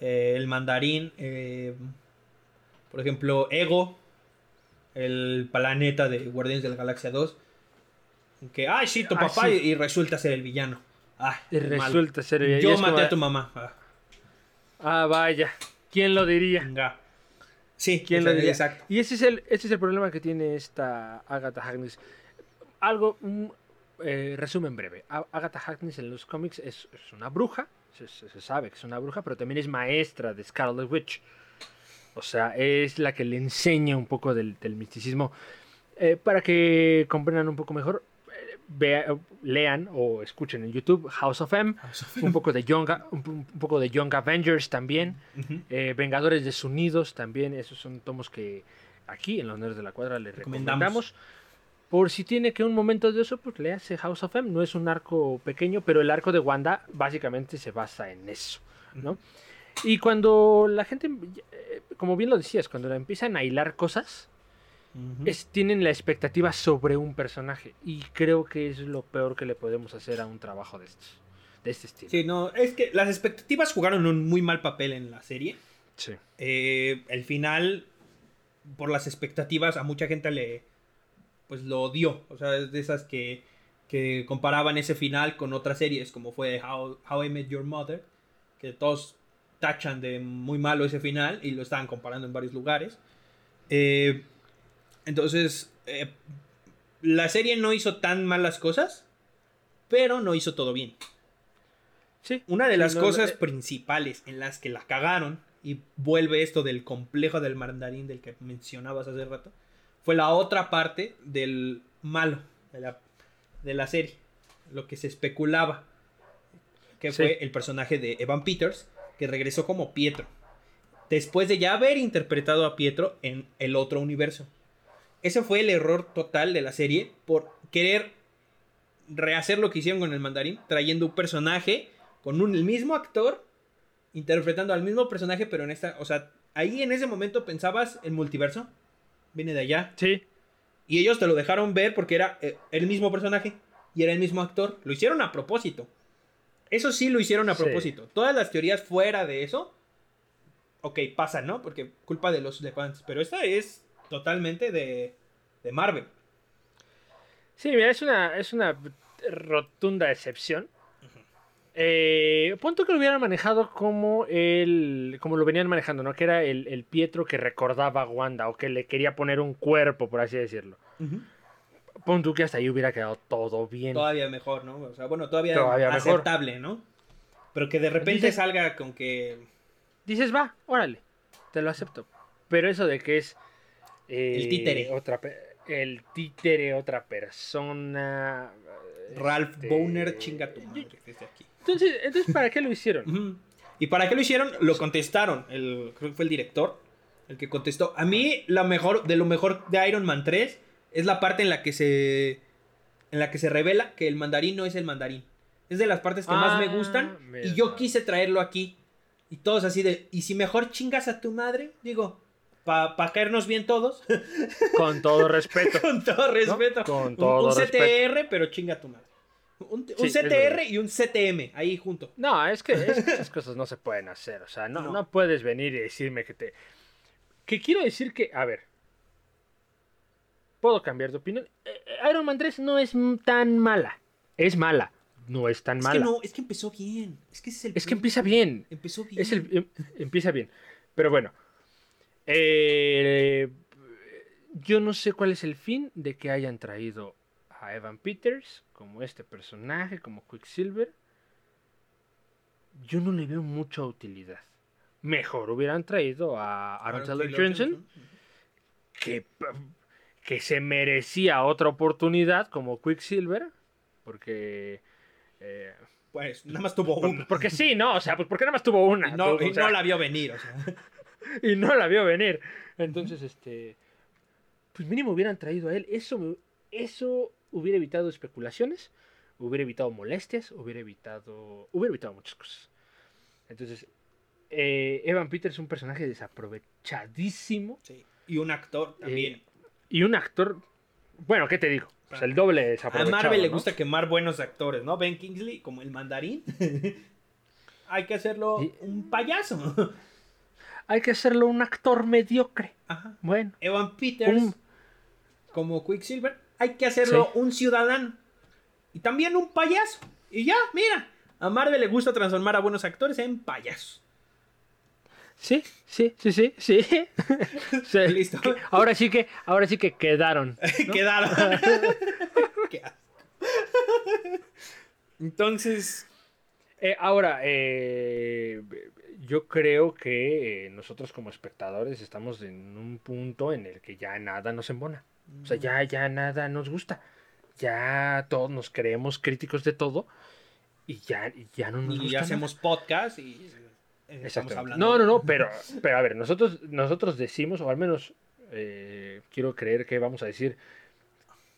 eh, El mandarín, eh, por ejemplo, Ego, el planeta de Guardianes de la Galaxia 2. Que, ay, sí, tu Ah, papá sí. y, y resulta ser el villano. Ay, Y mal. resulta ser y Yo es maté como- a tu mamá. Ah, Ah, vaya. ¿Quién lo diría? venga. Sí, ¿Quién lo diría? Exacto. Y ese es el, ese es el problema que tiene esta Agatha Harkness. Algo, un eh, resumen breve. Agatha Harkness en los cómics es, es una bruja, se, sabe que es una bruja, pero también es maestra de Scarlet Witch. O sea, es la que le enseña un poco del, del misticismo. Eh, para que comprendan un poco mejor, eh, vea- lean o escuchen en YouTube House of M, un poco de Young, un, un poco de Young Avengers también. Ujú. Eh, Vengadores desunidos también, esos son tomos que aquí en los Nerds de la Cuadra les Recomendamos. recomendamos. Por si tiene que un momento de eso, pues léase House of M. No es un arco pequeño, pero el arco de Wanda básicamente se basa en eso, ¿no? Y cuando la gente, eh, como bien lo decías, cuando la empiezan a hilar cosas, es, tienen la expectativa sobre un personaje. Y creo que es lo peor que le podemos hacer a un trabajo de estos, de este estilo. Sí, no, es que las expectativas jugaron un muy mal papel en la serie. Sí. Eh, el final, por las expectativas, a mucha gente le. Pues lo odió. O sea, es de esas que, que comparaban ese final con otras series, como fue How, How I Met Your Mother, que todos tachan de muy malo ese final y lo estaban comparando en varios lugares. Eh, entonces, eh, la serie no hizo tan malas cosas, pero no hizo todo bien. Sí. Una de las no, cosas eh, principales en las que la cagaron, y vuelve esto del complejo del mandarín del que mencionabas hace rato, fue la otra parte del malo de la, de la serie, lo que se especulaba, que Sí. fue el personaje de Evan Peters, que regresó como Pietro, después de ya haber interpretado a Pietro en el otro universo. Ese fue el error total de la serie por querer rehacer lo que hicieron con el mandarín, trayendo un personaje con un, el mismo actor, interpretando al mismo personaje, pero en esta, o sea, ahí en ese momento pensabas el multiverso, viene de allá, Sí. y ellos te lo dejaron ver porque era eh, el mismo personaje y era el mismo actor, lo hicieron a propósito. Eso sí lo hicieron a Sí. propósito. Todas las teorías fuera de eso, ok, pasan, ¿no? Porque culpa de los de fans. Pero esta es totalmente de, de Marvel. Sí, mira, es una, es una rotunda excepción. Eh, punto que lo hubieran manejado como el, como lo venían manejando, ¿no? Que era el, el Pietro que recordaba a Wanda o que le quería poner un cuerpo, por así decirlo. Pon tú que hasta ahí hubiera quedado todo bien. Todavía mejor, ¿no? O sea, bueno, todavía, Todavía mejor. aceptable, ¿no? Pero que de repente Dices- salga con que Dices, va, órale, te lo acepto. Pero eso de que es... eh, El títere. Otra, el títere, otra persona... Ralph este, Boner chinga tu madre desde aquí. Entonces, entonces, ¿para qué lo hicieron? ¿Y para qué lo hicieron? Lo contestaron. El, creo que fue el director el que contestó. A mí, la mejor, de lo mejor de Iron Man 3 es la parte en la que se. En la que se revela que el mandarín no es el mandarín. Es de las partes que más me Ah, gustan. mira. Y yo quise traerlo aquí. Y todos así de. ¿Y si mejor chingas a tu madre? Digo, para caernos bien todos. Con todo respeto. Con todo respeto. Con Un- todo un, respeto. CTR, pero chinga a tu madre. Un, un Sí, es CTR y un CTM ahí junto. No, es que, es que esas cosas no se pueden hacer. O sea, no, No. no. puedes venir y decirme que te. Que quiero decir que, a ver. Puedo cambiar de opinión. Eh, eh, Iron Man 3 no es tan mala. Es mala. No es tan Es mala. que no, es que empezó bien. Es que ese es el Es que punto. empieza bien. Empezó bien. Es el, em- empieza bien. Pero bueno. eh, yo no sé cuál es el fin de que hayan traído a Evan Peters como este personaje, como Quicksilver. Yo no le veo mucha utilidad. Mejor hubieran traído a Aaron Taylor Johnson, que, que se merecía otra oportunidad como Quicksilver, porque... eh, Pues nada más tuvo una. porque sí, ¿no? O sea, pues porque nada más tuvo una. Y no, o sea, no la vio venir, o sea. y no la vio venir. Entonces, este. Pues mínimo hubieran traído a él. Eso, eso hubiera evitado especulaciones, hubiera evitado molestias, hubiera evitado. Hubiera evitado muchas cosas. Entonces, eh, Evan Peters es un personaje desaprovechadísimo. Sí. Y un actor también. Eh, y un actor. Bueno, ¿qué te digo? Pues el doble a desaprovechado. Marvel le gusta quemar buenos actores, ¿no? Ben Kingsley, como el mandarín. Hay que hacerlo Y- un payaso. Hay que hacerlo un actor mediocre. Ajá. Bueno. Evan Peters, Un- como Quicksilver, hay que hacerlo Sí. un ciudadano. Y también un payaso. Y ya, mira. A Marvel le gusta transformar a buenos actores en payasos. Sí, sí, sí, sí, sí. Sí, Listo. que- ahora sí que, ahora sí que quedaron. Quedaron. Entonces, Eh, ahora, eh, yo creo que eh, nosotros como espectadores estamos en un punto en el que ya nada nos embona. O sea, ya, ya nada nos gusta. Ya todos nos creemos críticos de todo y ya, y ya no nos y gusta. nada. hacemos podcast y eh, estamos hablando. No, no, no, pero, pero a ver, nosotros, nosotros decimos, o al menos eh, quiero creer que vamos a decir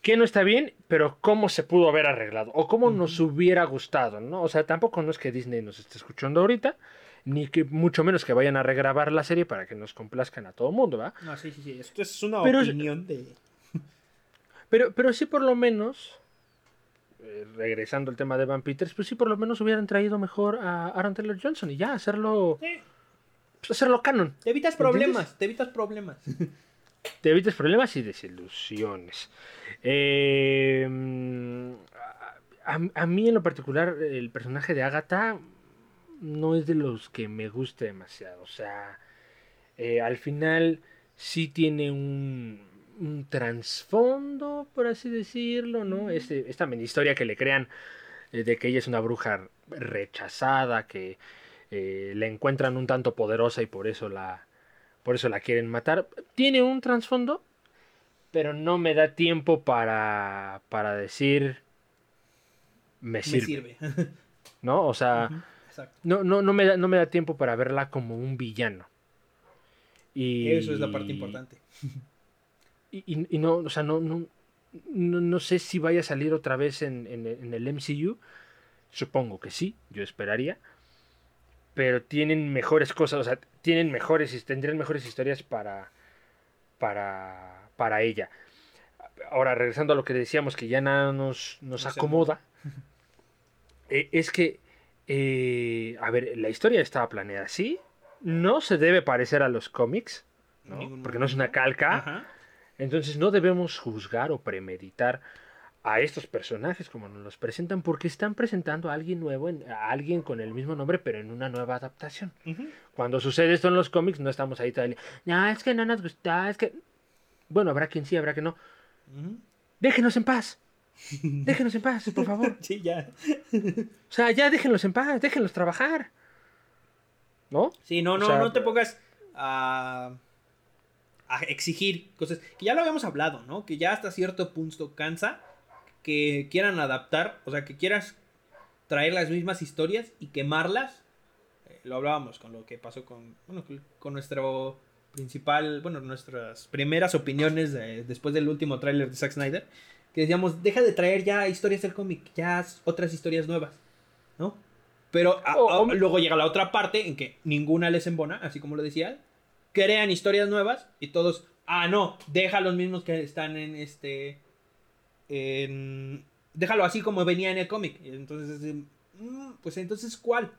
que no está bien, pero cómo se pudo haber arreglado, o cómo nos hubiera gustado, ¿no? O sea, tampoco no es que Disney nos esté escuchando ahorita, ni que mucho menos que vayan a regrabar la serie para que nos complazcan a todo el mundo, ¿va? No, sí, sí, sí. Esto es una Pero- opinión de. Pero, pero sí por lo menos, eh, regresando al tema de Van Peters, pues sí por lo menos hubieran traído mejor a Aaron Taylor Johnson y ya hacerlo, Sí, pues, hacerlo canon. te evitas problemas, te evitas problemas. te evites problemas y desilusiones. Eh, a, a mí en lo particular, el personaje de Agatha no es de los que me guste demasiado. O sea, eh, al final sí tiene un, un trasfondo, por así decirlo, ¿no? Este, esta mini historia que le crean eh, de que ella es una bruja rechazada, que eh, la encuentran un tanto poderosa y por eso la, por eso la quieren matar. Tiene un trasfondo, pero no me da tiempo para, para decir me Me sirve. ¿no? O sea, no, no, no, me da, no me da tiempo para verla como un villano. Y, Eso es la parte importante. Y, no, o sea, no, no, no, no sé si vaya a salir otra vez en, en- en el MCU. Supongo que sí, yo esperaría. Pero tienen mejores cosas, o sea, tienen mejores, tendrían mejores historias para, para, para ella. Ahora, regresando a lo que decíamos, que ya nada nos, nos acomoda, eh, es que Eh, a ver, la historia estaba planeada así. No se debe parecer a los cómics, ¿no? Porque no es una calca. Ajá. Entonces no debemos juzgar o premeditar a estos personajes como nos los presentan porque están presentando a alguien nuevo, a alguien con el mismo nombre pero en una nueva adaptación. Cuando sucede esto en los cómics no estamos ahí tal, no, es que no nos gusta, es que... Bueno, habrá quien sí, habrá que no. Déjenos en paz. Déjenos en paz, por favor. Sí, ya. O sea, ya déjenlos en paz, déjenlos trabajar. ¿No? Sí, no, no, O sea, no te pongas a, a exigir cosas que ya lo habíamos hablado, ¿no? Que ya hasta cierto punto cansa que quieran adaptar, o sea, que quieras traer las mismas historias y quemarlas. Eh, lo hablábamos con lo que pasó con, bueno, con- nuestro principal, bueno, nuestras primeras opiniones de- después del último tráiler de Zack Snyder, que decíamos, deja de traer ya historias del cómic, ya otras historias nuevas, ¿no? Pero a- a- luego llega la otra parte en que ninguna les embona, así como lo decía, crean historias nuevas y todos, ah, no, deja los mismos que están en este, en- déjalo así como venía en el cómic. Entonces, mm, pues entonces, ¿cuál?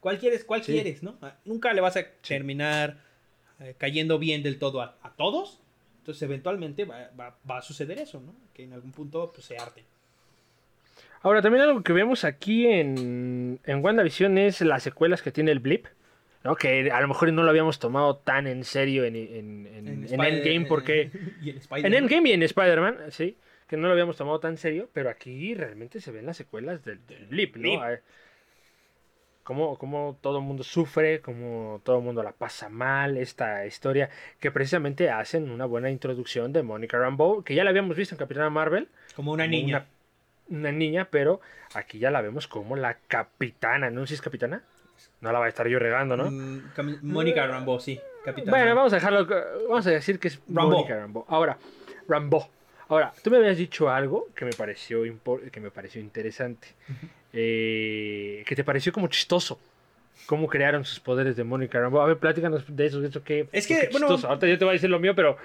¿Cuál quieres? ¿Cuál Sí. quieres? ¿no? Ah, Nunca le vas a terminar eh, cayendo bien del todo a, a todos. Entonces, eventualmente va, va- va a suceder eso, ¿no? Que en algún punto pues, se harten. Ahora, también algo que vemos aquí en, en WandaVision es las secuelas que tiene el Blip. ¿No? Que a lo mejor no lo habíamos tomado tan en serio en, en- en- en Spider- Endgame porque... y en. Endgame y en Spider-Man, sí, que no lo habíamos tomado tan serio, pero aquí realmente se ven las secuelas del, del Blip, ¿no? Blip. Eh, Cómo, cómo todo el mundo sufre, cómo todo el mundo la pasa mal, esta historia que precisamente hacen una buena introducción de Monica Rambeau, que ya la habíamos visto en Capitana Marvel, Como una como niña. Una, una niña, pero aquí ya la vemos como la capitana, ¿no? ¿Si es capitana? No la va a estar yo regando, ¿no? Mm, Mónica Rambo, sí. Capitán. Bueno, vamos a dejarlo, vamos a decir que es Rambo. Mónica Rambo. Ahora, Rambo. Ahora, tú me habías dicho algo que me pareció, que me pareció interesante. Eh, que te pareció como chistoso. Cómo crearon sus poderes de Mónica Rambo. A ver, pláticanos de eso, de eso que... Es que, bueno- chistoso. Ahorita yo te voy a decir lo mío, pero...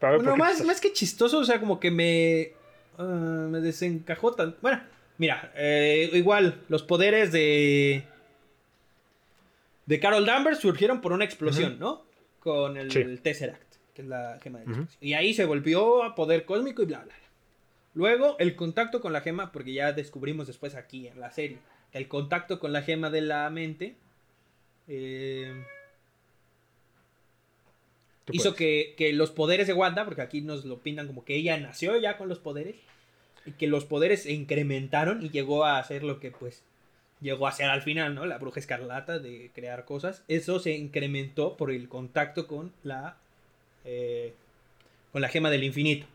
pero Bueno, más que chistoso, o sea, como que me. ah, me desencajó tan. Bueno, mira, eh, igual, los poderes de. De Carol Danvers surgieron por una explosión. ¿no? Con el, Sí. el Tesseract, que es la gema de la Ujú. explosión. Y ahí se volvió a poder cósmico y bla, bla, bla. Luego, el contacto con la gema, porque ya descubrimos después aquí en la serie, el contacto con la gema de la mente. eh, hizo que, que los poderes de Wanda, porque aquí nos lo pintan como que ella nació ya con los poderes, y que los poderes se incrementaron y llegó a hacer lo que pues llegó a ser al final, ¿no? La bruja escarlata de crear cosas. Eso se incrementó por el contacto con la eh, con la gema del infinito.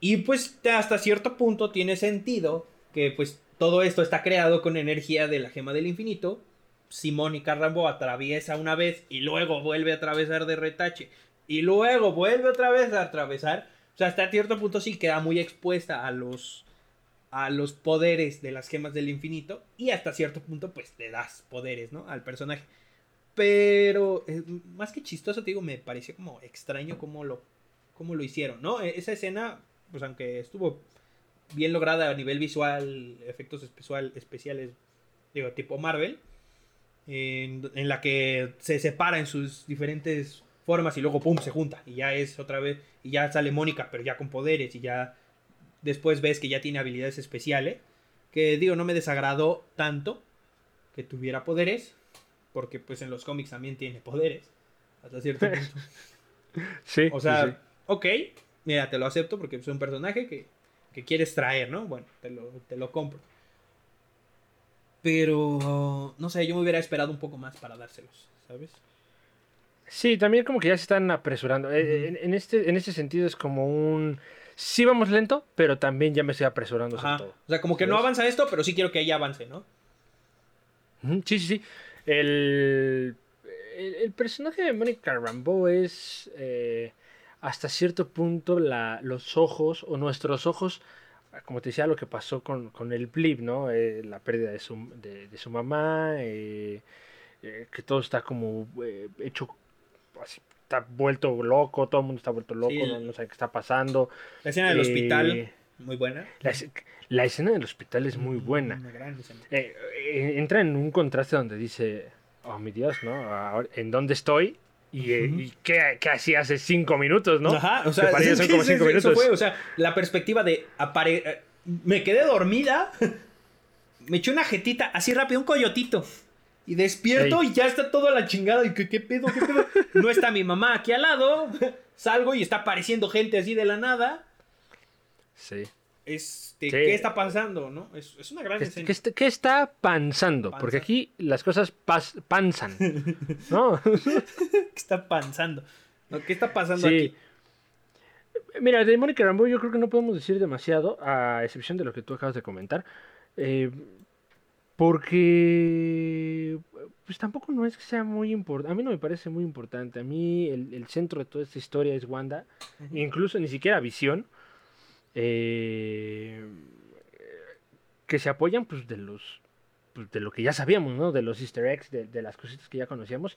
Y pues hasta cierto punto tiene sentido que pues todo esto está creado con energía de la gema del infinito. Si Mónica Rambo atraviesa una vez y luego vuelve a atravesar de retache y luego vuelve otra vez a atravesar, o sea, hasta cierto punto sí queda muy expuesta a los a los poderes de las gemas del infinito y hasta cierto punto pues le das poderes, ¿no? Al personaje. Pero eh, más que chistoso, te digo, me pareció como extraño cómo lo, cómo lo hicieron, ¿no? E- Esa escena, pues aunque estuvo bien lograda a nivel visual, efectos especial- especiales, digo, tipo Marvel, en, en la que se separa en sus diferentes formas y luego, ¡pum!, se junta y ya es otra vez, y ya sale Mónica, pero ya con poderes y ya después ves que ya tiene habilidades especiales, que digo, no me desagradó tanto que tuviera poderes, porque pues en los cómics también tiene poderes, hasta cierto punto. Sí, O sea, sí. ok, mira, te lo acepto porque es un personaje que, que quieres traer, ¿no? Bueno, te lo, te lo compro. Pero, no sé, yo me hubiera esperado un poco más para dárselos, ¿sabes? Sí, también como que ya se están apresurando. Eh, en, en este, en este sentido es como un... Sí vamos lento, pero también ya me estoy apresurando sobre todo. O sea, como que no avanza esto, pero sí quiero que ella avance, ¿no? Sí, sí, sí. El, el, el personaje de Mónica Rambeau es eh, hasta cierto punto la, los ojos o nuestros ojos, como te decía, lo que pasó con, con el blip, ¿no? Eh, la pérdida de su, de, de su mamá, eh, que todo está como hecho, así, está vuelto loco, todo el mundo está vuelto loco, Sí, no, no sabe qué está pasando. La escena del Eh, hospital, muy buena. La, la escena del hospital es muy buena. Una gran escena. Eh, eh, entra en un contraste donde dice, oh mi Dios, ¿no? Ahora, ¿En dónde estoy? ¿Y, eh, Ujú. y qué, qué hacía hace cinco minutos, no? Ajá, o sea, Que son como ese- cinco eso minutos. fue, o sea, la perspectiva de apare- eh, me quedé dormida, me eché una jetita así rápido, un coyotito. Y despierto Ey. y ya está toda la chingada. Y que, ¿qué pedo? ¿Qué pedo? No está mi mamá aquí al lado. Salgo y está apareciendo gente así de la nada. Sí. Este, Sí. ¿Qué está pasando? ¿no? Es, es una gran ¿Qué, escena. qué está- qué está panzando? Panza. Porque aquí las cosas pas- panzan, ¿no? ¿Qué está pasando? ¿No? ¿Qué está pasando Sí. aquí? Mira, de Mónica Rambeau yo creo que no podemos decir demasiado, a excepción de lo que tú acabas de comentar. eh, porque pues tampoco no es que sea muy importante. A mí no me parece muy importante. A mí el, el centro de toda esta historia es Wanda. Incluso ni siquiera Visión. eh, que se apoyan pues de los pues, de lo que ya sabíamos, ¿no? De los easter eggs, de, de las cositas que ya conocíamos.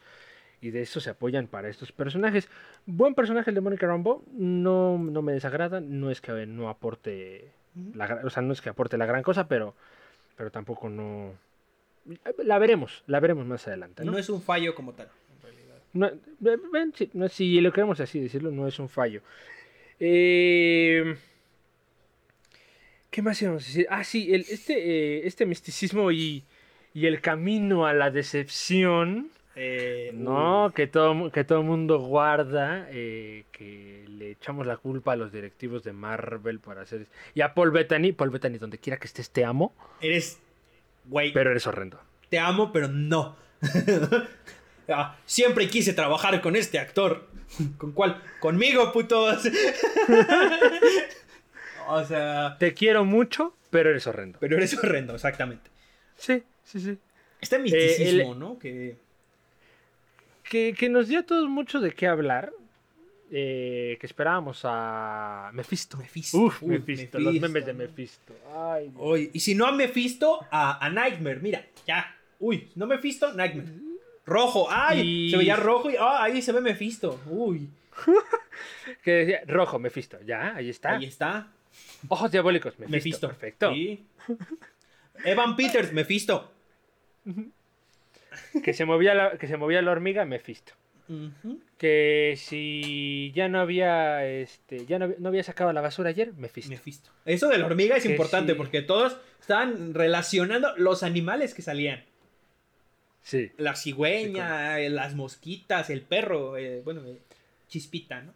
Y de eso se apoyan para estos personajes. Buen personaje el de Mónica Rambeau. No, no me desagrada. No es que no aporte la, o sea, no es que aporte la gran cosa, pero, pero tampoco no. La veremos, la veremos más adelante. ¿no? No es un fallo como tal, en realidad. No, ve- ven, no, si lo queremos así decirlo, no es un fallo. Eh, ¿Qué más íbamos a decir? Ah, sí, el- este, eh, este misticismo y, y el camino a la decepción, Eh, ¿no? Que todo, que todo mundo guarda, eh, que le echamos la culpa a los directivos de Marvel por hacer... Y a Paul Bettany, Paul Bettany, donde quiera que estés, te amo, Eres. Güey, pero eres horrendo. te amo, pero no. Ah, siempre quise trabajar con este actor. ¿Con cuál? Conmigo, putos. o sea. Te quiero mucho, pero eres horrendo. Pero eres horrendo, exactamente. Sí, sí, sí. Este misticismo, ¿no? Que. Que, que nos dio a todos mucho de qué hablar. eh, que esperábamos a Mephisto. Mephisto, Uf, uy, Mephisto, los Mephisto, memes de. Mephisto. Ay. Oye, y si no a Mephisto, a, a Nightmare. Mira, ya. Uy, no Mephisto, Nightmare. Rojo, ay, Y- se veía rojo y ah, ahí se ve Mephisto. Uy, Que decía, rojo, Mephisto. Ya, ahí está. ahí está. Ojos diabólicos, Mephisto. Mephisto. Perfecto. Sí. Evan Peters, Mephisto. Que, se movía la, que se movía la hormiga, Mephisto. Ujú. Que si ya no había este ya no, no había sacado la basura ayer, Mephisto. Mephisto. Eso de la hormiga es Que importante sí. porque todos estaban relacionando los animales que salían. Sí. La cigüeña, eh, las mosquitas, el perro, eh, bueno, eh, Chispita, ¿no?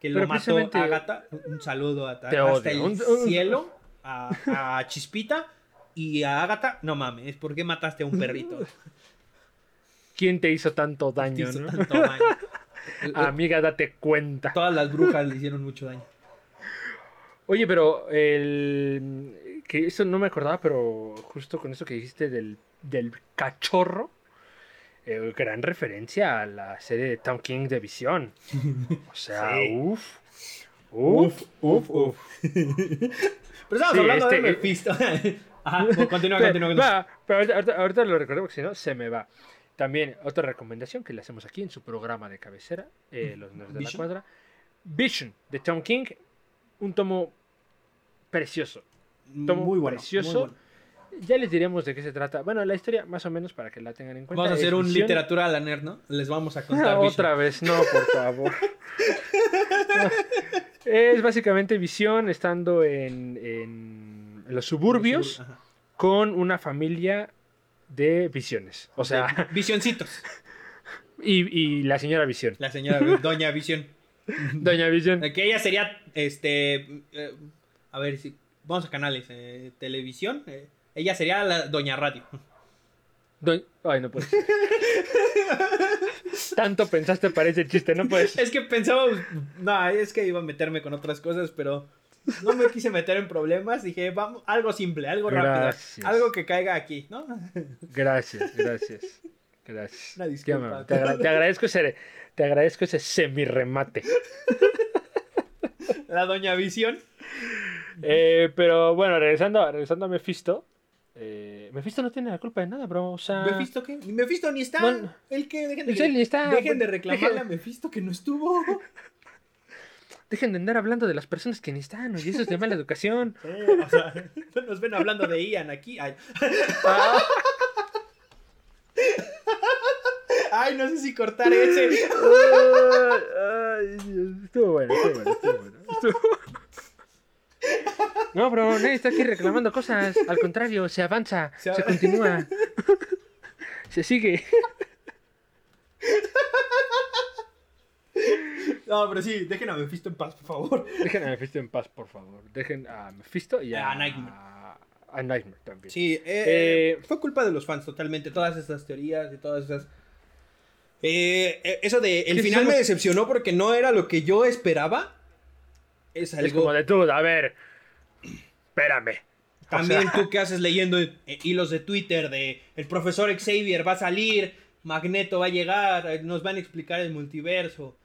Que lo mató precisamente- Agatha. Un saludo a Te hasta el Un- un- cielo a, a Chispita y a Agatha. No mames, ¿por qué mataste a un perrito? ¿Quién te hizo tanto daño, hizo no? tanto daño. El- Amiga, date cuenta. Todas las brujas le hicieron mucho daño. Oye, pero el que eso no me acordaba, pero justo con eso que dijiste del, del cachorro, eh, gran referencia a la serie de Tom King de Visión. O sea, Sí. uff. Uf, uf, uf. Pero estamos Sí, hablando este- de Mephisto. Ajá, continúa, continúa, continúa. va, pero ahorita, ahorita- ahorita lo recuerdo porque si no se me va. También otra recomendación que le hacemos aquí en su programa de cabecera, eh, Los Nerds de la Vision. Cuadra. Vision de Tom King, un tomo precioso. tomo muy bueno. precioso. muy bueno. Ya les diremos de qué se trata. Bueno, la historia más o menos para que la tengan en cuenta. Vamos a hacer un literatura a la nerd, ¿no? Les vamos a contar. Vision. otra vez, no, por favor. es básicamente visión estando en, en los suburbios con una familia de visiones. O sea, Visioncitos. y, y la señora Visión. La señora Doña Visión. Doña Visión. Que ella sería, este, eh, a ver si vamos a canales, eh, televisión. eh, ella sería la Doña Radio. Do- Ay, no puede ser. Tanto pensaste para ese chiste, no puedes. Es que pensaba, no, es que iba a meterme con otras cosas, pero no me quise meter en problemas. Dije, vamos, algo simple, algo rápido, algo que caiga aquí, ¿no? Gracias, gracias. Gracias. Una disculpa. Te, agra- te agradezco ese, te agradezco ese semi-remate. La Doña Visión. Eh, pero bueno, regresando, regresando a Mephisto. Eh, Mephisto no tiene la culpa de nada, bro. O sea, ¿Mephisto qué? Mephisto ni está. Bueno, el que dejen de, pues ni está, dejen de pues, reclamarle dejen- a Mephisto que no estuvo. Dejen de andar hablando de las personas que ni están, oye, eso es de mala educación. Sí, oh, o sea, nos ven hablando de Ian aquí. Ay. Ah. Ay, no sé si cortar ese. Ay, estuvo bueno, estuvo bueno, estuvo bueno. Estuvo... No, bro, nadie está aquí reclamando cosas. Al contrario, se avanza, se, se continúa, se sigue. No, pero sí, dejen a Mephisto en paz, por favor. Dejen a Mephisto en paz, por favor. Dejen a Mephisto y a, A Nightmare. A Nightmare también. Sí, eh, Eh, fue culpa de los fans totalmente, todas estas teorías y todas esas... Eh, eh, eso de el final somos- me decepcionó porque no era lo que yo esperaba. Es Es algo... como de tú, a ver. Espérame. O También sea, tú que haces leyendo eh, hilos de Twitter de el profesor Xavier va a salir, Magneto va a llegar, eh, nos van a explicar el multiverso,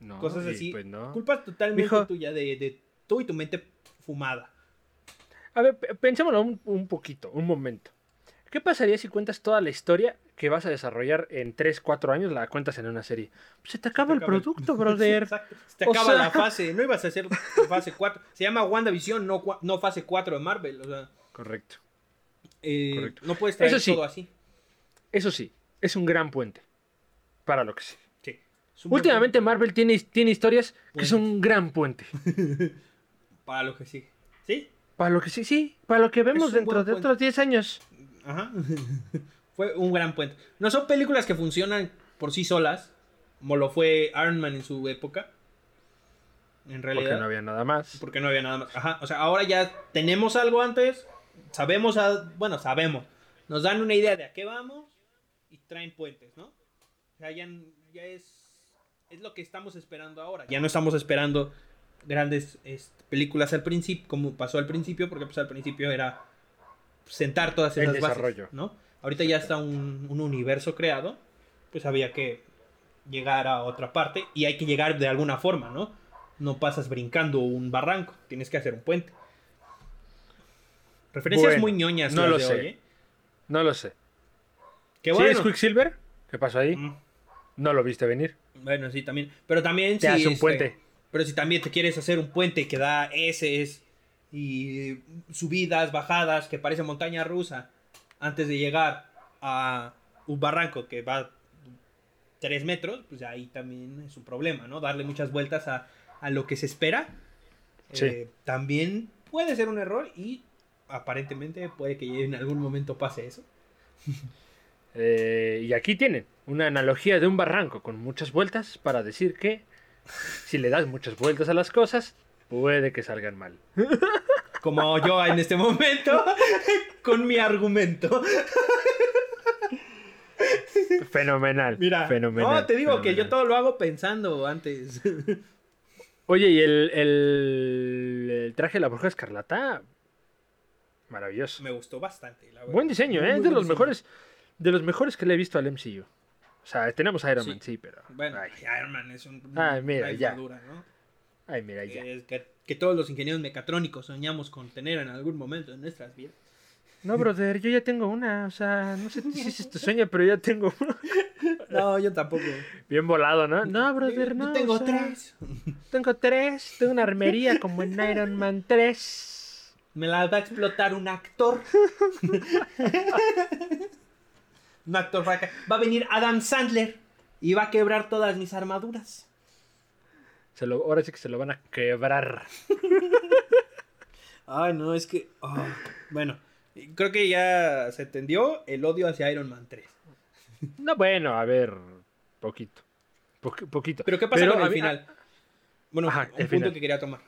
No, cosas así. pues no. Culpa totalmente Mijo. tuya de, de tú y tu mente fumada. A ver, pe- pensémoslo un, un poquito, un momento. ¿Qué pasaría si cuentas toda la historia que vas a desarrollar en 3, 4 años, la cuentas en una serie? Pues se te acaba el acaba el- producto, brother. Exacto. Se te O acaba sea- la fase, no ibas a hacer fase 4. Se llama WandaVision, no, no fase 4 de Marvel. O sea, Correcto. eh, Correcto. no puedes traer Eso sí. todo así. Eso sí, es un gran puente. Para lo que sí. Sí. Es un buen Últimamente Marvel tiene, tiene historias que son un gran puente. Para lo que sigue. ¿Sí? Para lo que sí, sí. Para lo que vemos dentro de otros 10 años. Ajá. fue un gran puente. No son películas que funcionan por sí solas, como lo fue Iron Man en su época. En Porque realidad. no había nada más. Porque no había nada más. Ajá. O sea, ahora ya tenemos algo antes. Sabemos, a- bueno, sabemos. Nos dan una idea de a qué vamos y traen puentes, ¿no? O sea, ya, ya es, es lo que estamos esperando ahora. Ya no estamos esperando grandes este, películas al principio, como pasó al principio, porque pues al principio era sentar todas El esas desarrollo. bases, ¿no? Ahorita ya está un, un universo creado, pues había que llegar a otra parte y hay que llegar de alguna forma, ¿no? No pasas brincando un barranco, tienes que hacer un puente. Referencias Bueno, muy ñoñas no lo sé. hoy, ¿eh? No lo sé. Qué ¿Sí es Quicksilver? ¿Qué pasó ahí? Mm, No lo viste venir. Bueno, sí, también. Pero también Te si, hace un este, puente. Pero si también te quieres hacer un puente que da S y subidas, bajadas, que parece montaña rusa, antes de llegar a un barranco que va 3 metros, pues ahí también es un problema, ¿no? Darle muchas vueltas a, a lo que se espera. Sí. eh, también puede ser un error y aparentemente puede que en algún momento pase eso. Eh, y aquí tienen una analogía de un barranco con muchas vueltas para decir que si le das muchas vueltas a las cosas, puede que salgan mal. Como yo en este momento, con mi argumento. Fenomenal. Mira, fenomenal. no, te digo que yo todo lo hago pensando antes. Oye, y el, el- el traje de la bruja escarlata, maravilloso. Me gustó bastante, la verdad. Buen diseño, ¿eh? muy Es de los diseño. mejores, de los mejores que le he visto al MCU. O sea, tenemos a Iron Sí. Man, sí, pero. Bueno, Ay, Iron Man es un, Ay, mira, una ya. ¿no? ay, mira, ya. Es que, que todos los ingenieros mecatrónicos soñamos con tener en algún momento de nuestras vidas. No, brother, yo ya tengo una. O sea, no sé si es tu sueño, pero ya tengo una. No, yo tampoco. Bien volado, ¿no? No, brother, Yo no. tengo o sea, tres. Tengo tres. Tengo una armería como en Iron Man 3. Me la va a explotar un actor. un actor va a, ca- va a venir Adam Sandler y va a quebrar todas mis armaduras. Se lo, ahora sí que se lo van a quebrar. Ay, no, es que. ah, bueno, creo que ya se entendió el odio hacia Iron Man 3. No, bueno, a ver. Poquito. Poqu- poquito. Pero ¿qué pasa Pero con el mí- final? Bueno, Ajá, un el punto final. que quería tomar.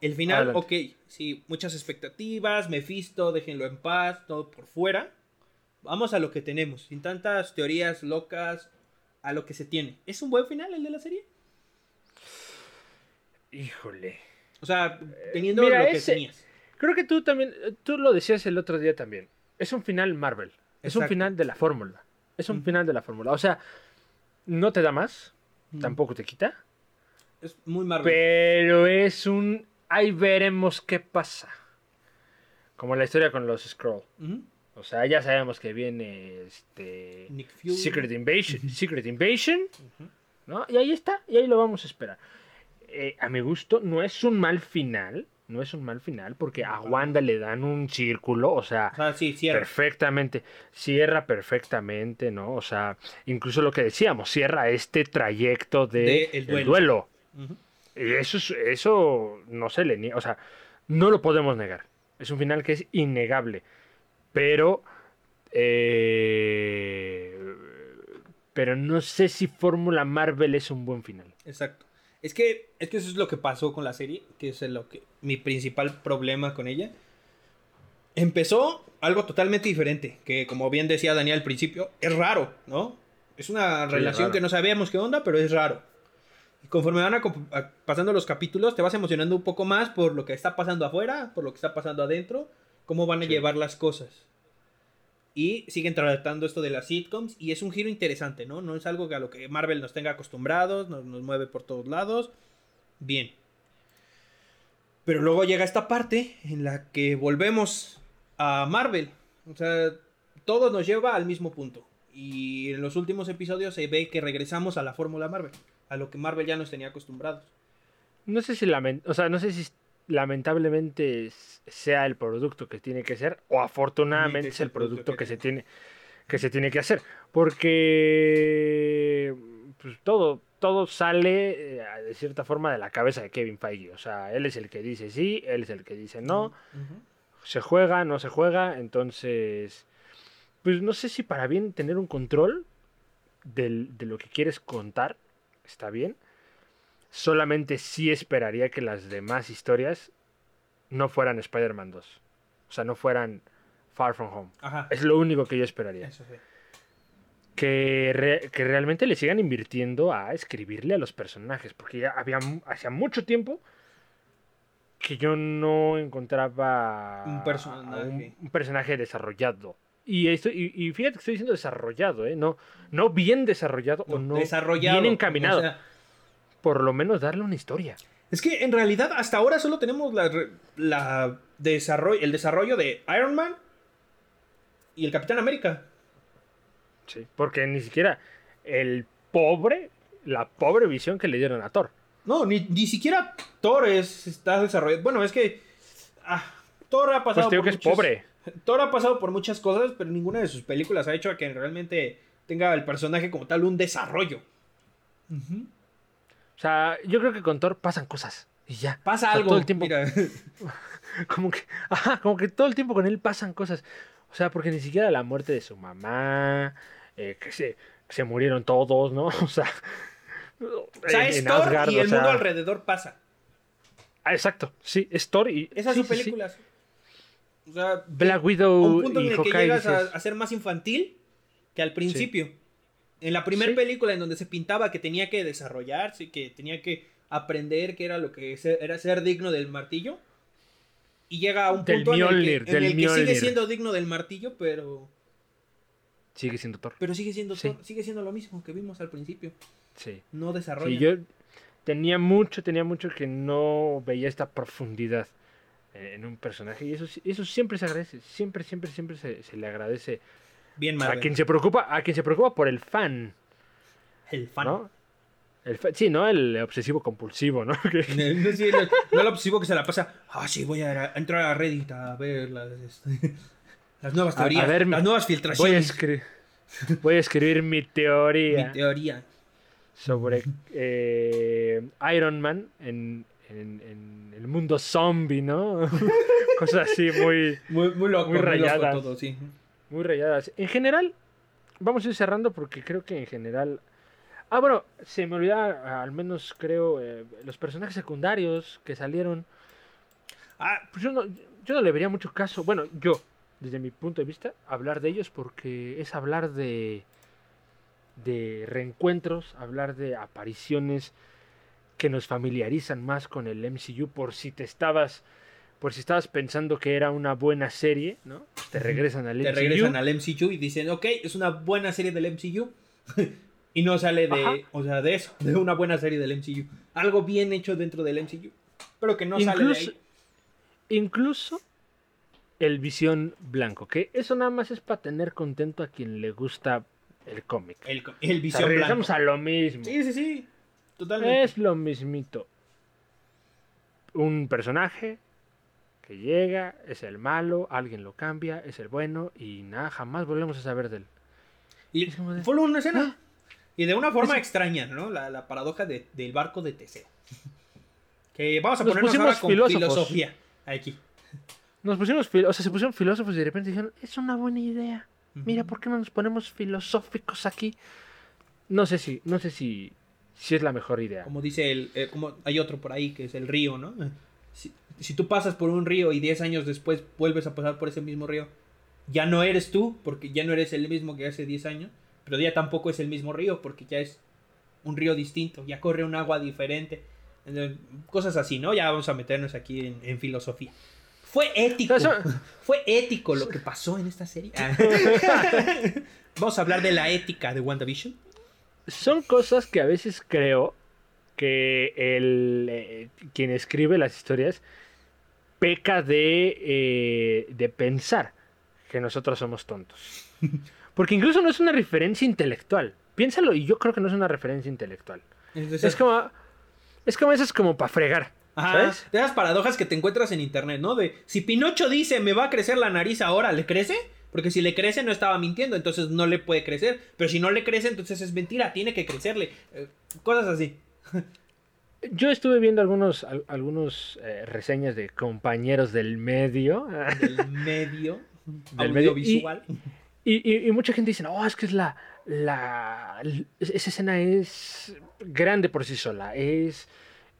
El final, Adelante. ok, sí, muchas expectativas, Mephisto, déjenlo en paz, todo por fuera. Vamos a lo que tenemos, sin tantas teorías locas, a lo que se tiene. ¿Es un buen final el de la serie? Híjole. O sea, teniendo mira, lo que ese- tenías. Creo que tú también, eh, tú lo decías el otro día también. Es un final Marvel. Es un final de la fórmula. Es un final de la fórmula. O sea, no te da más, tampoco te quita, Es muy Marvel. pero es un ahí veremos qué pasa. Como la historia con los Scroll. Ujú. O sea, ya sabemos que viene este Nick Fury. Secret Invasion, Secret Invasion. ¿no? Y ahí está, y ahí lo vamos a esperar. Eh, a mi gusto, no es un mal final, no es un mal final, porque a Wanda le dan un círculo, o sea, sea, sí, cierra. perfectamente, cierra perfectamente, ¿no? O sea, incluso lo que decíamos, cierra este trayecto de, De el el duelo. duelo. Ujú. Y eso, es- eso no se le niega, o sea, no lo podemos negar. Es un final que es innegable. Pero, eh, pero no sé si Fórmula Marvel es un buen final. Exacto. Es que, es que eso es lo que pasó con la serie, que es lo que mi principal problema con ella. Empezó algo totalmente diferente, que como bien decía Daniel al principio, es raro, ¿no? Es una Sí, relación que no sabíamos qué onda, pero es raro. Y conforme van a comp- a- pasando los capítulos, te vas emocionando un poco más por lo que está pasando afuera, por lo que está pasando adentro, cómo van a Sí. llevar las cosas. Y siguen tratando esto de las sitcoms y es un giro interesante, ¿no? No es algo que a lo que Marvel nos tenga acostumbrados, nos, nos mueve por todos lados. Bien. Pero luego llega esta parte en la que volvemos a Marvel. O sea, todo nos lleva al mismo punto. Y en los últimos episodios se ve que regresamos a la fórmula Marvel, a lo que Marvel ya nos tenía acostumbrados. No sé si lamen- o sea, no sé si lamentablemente sea el producto que tiene que ser o afortunadamente es el producto que se tiene que se tiene que hacer, porque pues, todo todo sale eh, de cierta forma de la cabeza de Kevin Feige, o sea, él es el que dice sí, él es el que dice no, se juega, no se juega, entonces, pues no sé si para bien tener un control del- de lo que quieres contar, está bien. Solamente sí esperaría que las demás historias no fueran Spider-Man 2. O sea, no fueran Far From Home. Ajá. Es lo único que yo esperaría. Eso sí. Que, re- que realmente le sigan invirtiendo a escribirle a los personajes. Porque ya había hacía mucho tiempo que yo no encontraba Un a personaje. un, un personaje desarrollado. Y, esto, y, y fíjate que estoy diciendo desarrollado, ¿eh? No, no bien desarrollado o no desarrollado. bien encaminado. o sea, Por lo menos darle una historia. Es que en realidad hasta ahora solo tenemos la, re- la desarrollo, el desarrollo de Iron Man y el Capitán América. Sí. Porque ni siquiera el pobre, la pobre visión que le dieron a Thor. No, ni, ni siquiera Thor es, está desarrollado. Bueno, es que ah, Thor ha pasado Pues te digo por que es pobre. Thor ha pasado por muchas cosas, pero ninguna de sus películas ha hecho a que realmente tenga el personaje como tal un desarrollo. O sea, yo creo que con Thor pasan cosas. Y ya. Pasa O sea, algo. Todo el tiempo. mira. Como que, ajá, como que todo el tiempo con él pasan cosas. O sea, porque ni siquiera la muerte de su mamá, eh, que, se, que se murieron todos, ¿no? O sea, O sea, en- es Thor Asgard, y o el sea- mundo alrededor pasa. Ah, exacto, sí, es Thor y. Esas sí, son sí, sí. películas. O sea, Black a un Widow punto en el que Hawkeye. llegas a, dices, a ser más infantil que al principio. En la primera Sí. película en donde se pintaba que tenía que desarrollarse, que tenía que aprender que era lo que era ser digno del martillo. Y llega a un Del punto en el que, Mjolnir, en el que sigue siendo digno del martillo, pero Sigue siendo Thor. pero sigue siendo Sí. Thor- sigue siendo lo mismo que vimos al principio. Sí. No desarrolla. Sí, yo tenía mucho, tenía mucho que no veía esta profundidad en un personaje. Y eso, eso siempre se agradece. Siempre, siempre, siempre se, se le agradece Bien a Marvel. quien se preocupa, a quien se preocupa por el fan. El fan. ¿no? El fa- sí, ¿no? El obsesivo compulsivo, ¿no? No, sí, no, no lo obsesivo que se la pasa. Ah, sí, voy a, a entrar a Reddit a ver las, este, las nuevas A- a teorías, ver, las nuevas voy, a filtraciones. voy a escribir mi teoría Mi teoría. sobre eh, Iron Man en, en- en el mundo zombie, ¿no? Cosas así muy, Muy, muy loco, Muy muy, loco rayadas. todo, sí. Muy rayadas. En general, vamos a ir cerrando porque creo que en general... Ah, bueno, se me olvidaba, al menos creo, eh, los personajes secundarios que salieron. Ah, Pues yo no, yo no le vería mucho caso. Bueno, yo, desde mi punto de vista, hablar de ellos porque es hablar de, de reencuentros, hablar de apariciones que nos familiarizan más con el MCU por si te estabas por si estabas pensando que era una buena serie, ¿no? Te regresan al te MCU. regresan al MCU y dicen, ok, es una buena serie del MCU. y no sale de, Ajá. o sea, de eso, de una buena serie del MCU. Algo bien hecho dentro del MCU. Pero que no sale de ahí. incluso el Visión Blanco, que eso nada más es para tener contento a quien le gusta el cómic. El, el O sea, visión regresamos blanco. a lo mismo. Sí, sí, sí. Totalmente. Es lo mismito. Un personaje que llega, es el malo, alguien lo cambia, es el bueno y nada, jamás volvemos a saber de él. Y Es como de- fue una escena. Ah. Y de una forma Es- extraña, ¿no? La, la paradoja de- del barco de Teseo. Que vamos a Nos ponernos pusimos ahora con filósofos. filosofía. Aquí. Nos pusimos, o sea, se pusieron filósofos y de repente dijeron, es una buena idea. Mira. ¿por qué no nos ponemos filosóficos aquí? No sé si, no sé si, si es la mejor idea. Como dice el. eh, como hay otro por ahí que es el río, ¿no? Si, si tú pasas por un río y 10 años después vuelves a pasar por ese mismo río, ya no eres tú, porque ya no eres el mismo que hace 10 años, pero ya tampoco es el mismo río, porque ya es un río distinto, ya corre un agua diferente. Entonces, Cosas así, ¿no? Ya vamos a meternos aquí en, en filosofía. Fue ético. Eso- Fue ético lo que pasó en esta serie. Vamos a hablar de la ética de WandaVision. Son cosas que a veces creo que el, eh, quien escribe las historias peca de, eh, de pensar que nosotros somos tontos. Porque incluso no es una referencia intelectual. Piénsalo y yo creo que no es una referencia intelectual. Entonces, Es como... Es como eso es como para fregar. Ajá, ¿Sabes? de esas paradojas que te encuentras en internet, ¿no? De si Pinocho dice me va a crecer la nariz ahora, ¿le crece? Porque si le crece no estaba mintiendo, entonces no le puede crecer. Pero si no le crece, entonces es mentira, tiene que crecerle. Eh, cosas así. Yo estuve viendo algunos, al- algunos eh, reseñas de compañeros del medio. Del medio Del medio, audiovisual. Y, y- y mucha gente dice, no, es que es la, la... Esa escena es grande por sí sola. Es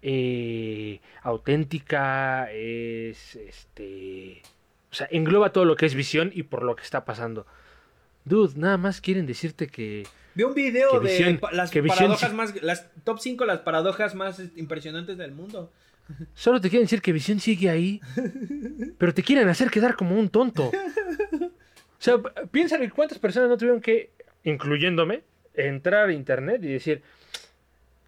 eh, auténtica, es... este O sea, engloba todo lo que es visión y por lo que está pasando. Dude, nada más quieren decirte que... Vi un video de Visión- las Visión paradojas más, las top 5 las paradojas más impresionantes del mundo. Solo te quieren decir que visión sigue ahí, pero te quieren hacer quedar como un tonto. O sea, piensa en cuántas personas no tuvieron que, incluyéndome, entrar a internet y decir,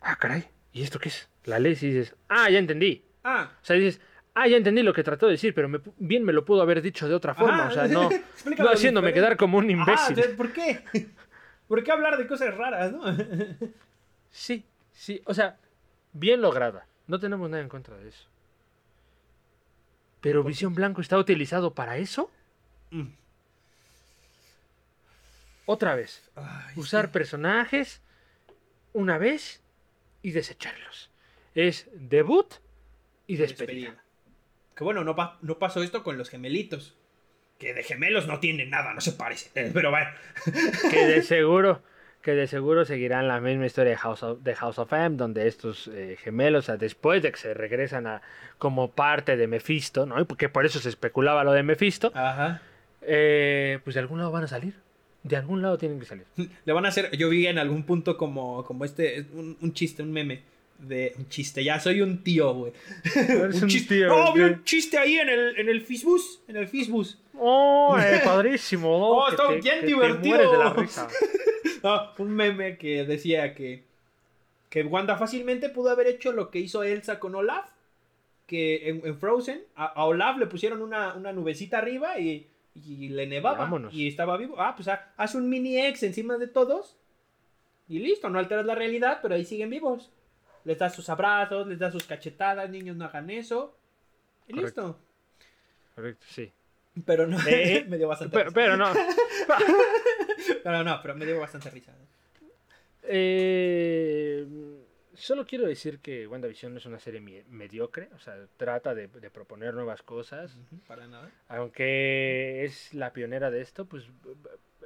ah, caray, ¿y esto qué es? La lees y dices, ah, ya entendí. Ah, O sea, dices, ah, ya entendí lo que trató de decir, pero me bien me lo pudo haber dicho de otra forma. Ajá. O sea, no, no haciéndome quedar como un ah, imbécil. entonces, ¿por qué? ¿Por qué hablar de cosas raras, no? Sí, sí, o sea, bien lograda. No tenemos nada en contra de eso. Pero Visión Blanco está utilizado para eso. Mm. Otra vez, Ay, usar personajes una vez y desecharlos. Es debut y despedida. despedida. Que bueno, no, pa- no pasó esto con los gemelitos. Que de gemelos no tienen nada, no se parecen. Eh, Pero bueno. Que de seguro, que de seguro seguirán la misma historia de House of, de House of M, donde estos eh, gemelos, o sea, después de que se regresan a como parte de Mephisto, ¿no? Porque por eso se especulaba lo de Mephisto, Ajá. eh, pues de algún lado van a salir. De algún lado tienen que salir. Le van a hacer. Yo vi en algún punto como, como este. Un, un chiste, un meme. De un chiste. Ya soy un tío, güey. Eres un chiste. tío, No, vi un chiste ahí en el, en el Facebook. En el Facebook. ¡Oh, eh, padrísimo! Oh, está te- bien te divertido. mueres de la risa. Ah, un meme que decía que. Que Wanda fácilmente pudo haber hecho lo que hizo Elsa con Olaf. Que en, en Frozen, a, a Olaf le pusieron una, una nubecita arriba y, y le nevaba. Vámonos. Y estaba vivo. Ah, pues ha- haz un mini ex encima de todos. Y listo, no alteras la realidad, pero ahí siguen vivos. Les das sus abrazos, les das sus cachetadas, niños no hagan eso. Y Correcto. listo. Correcto, sí. Pero no, Eh, me dio bastante Pero, risa. pero no. Pero no, pero me dio bastante risa. Eh, solo quiero decir que WandaVision es una serie mediocre. O sea, trata de, de proponer nuevas cosas. Ujú, Para nada. Aunque es la pionera de esto, pues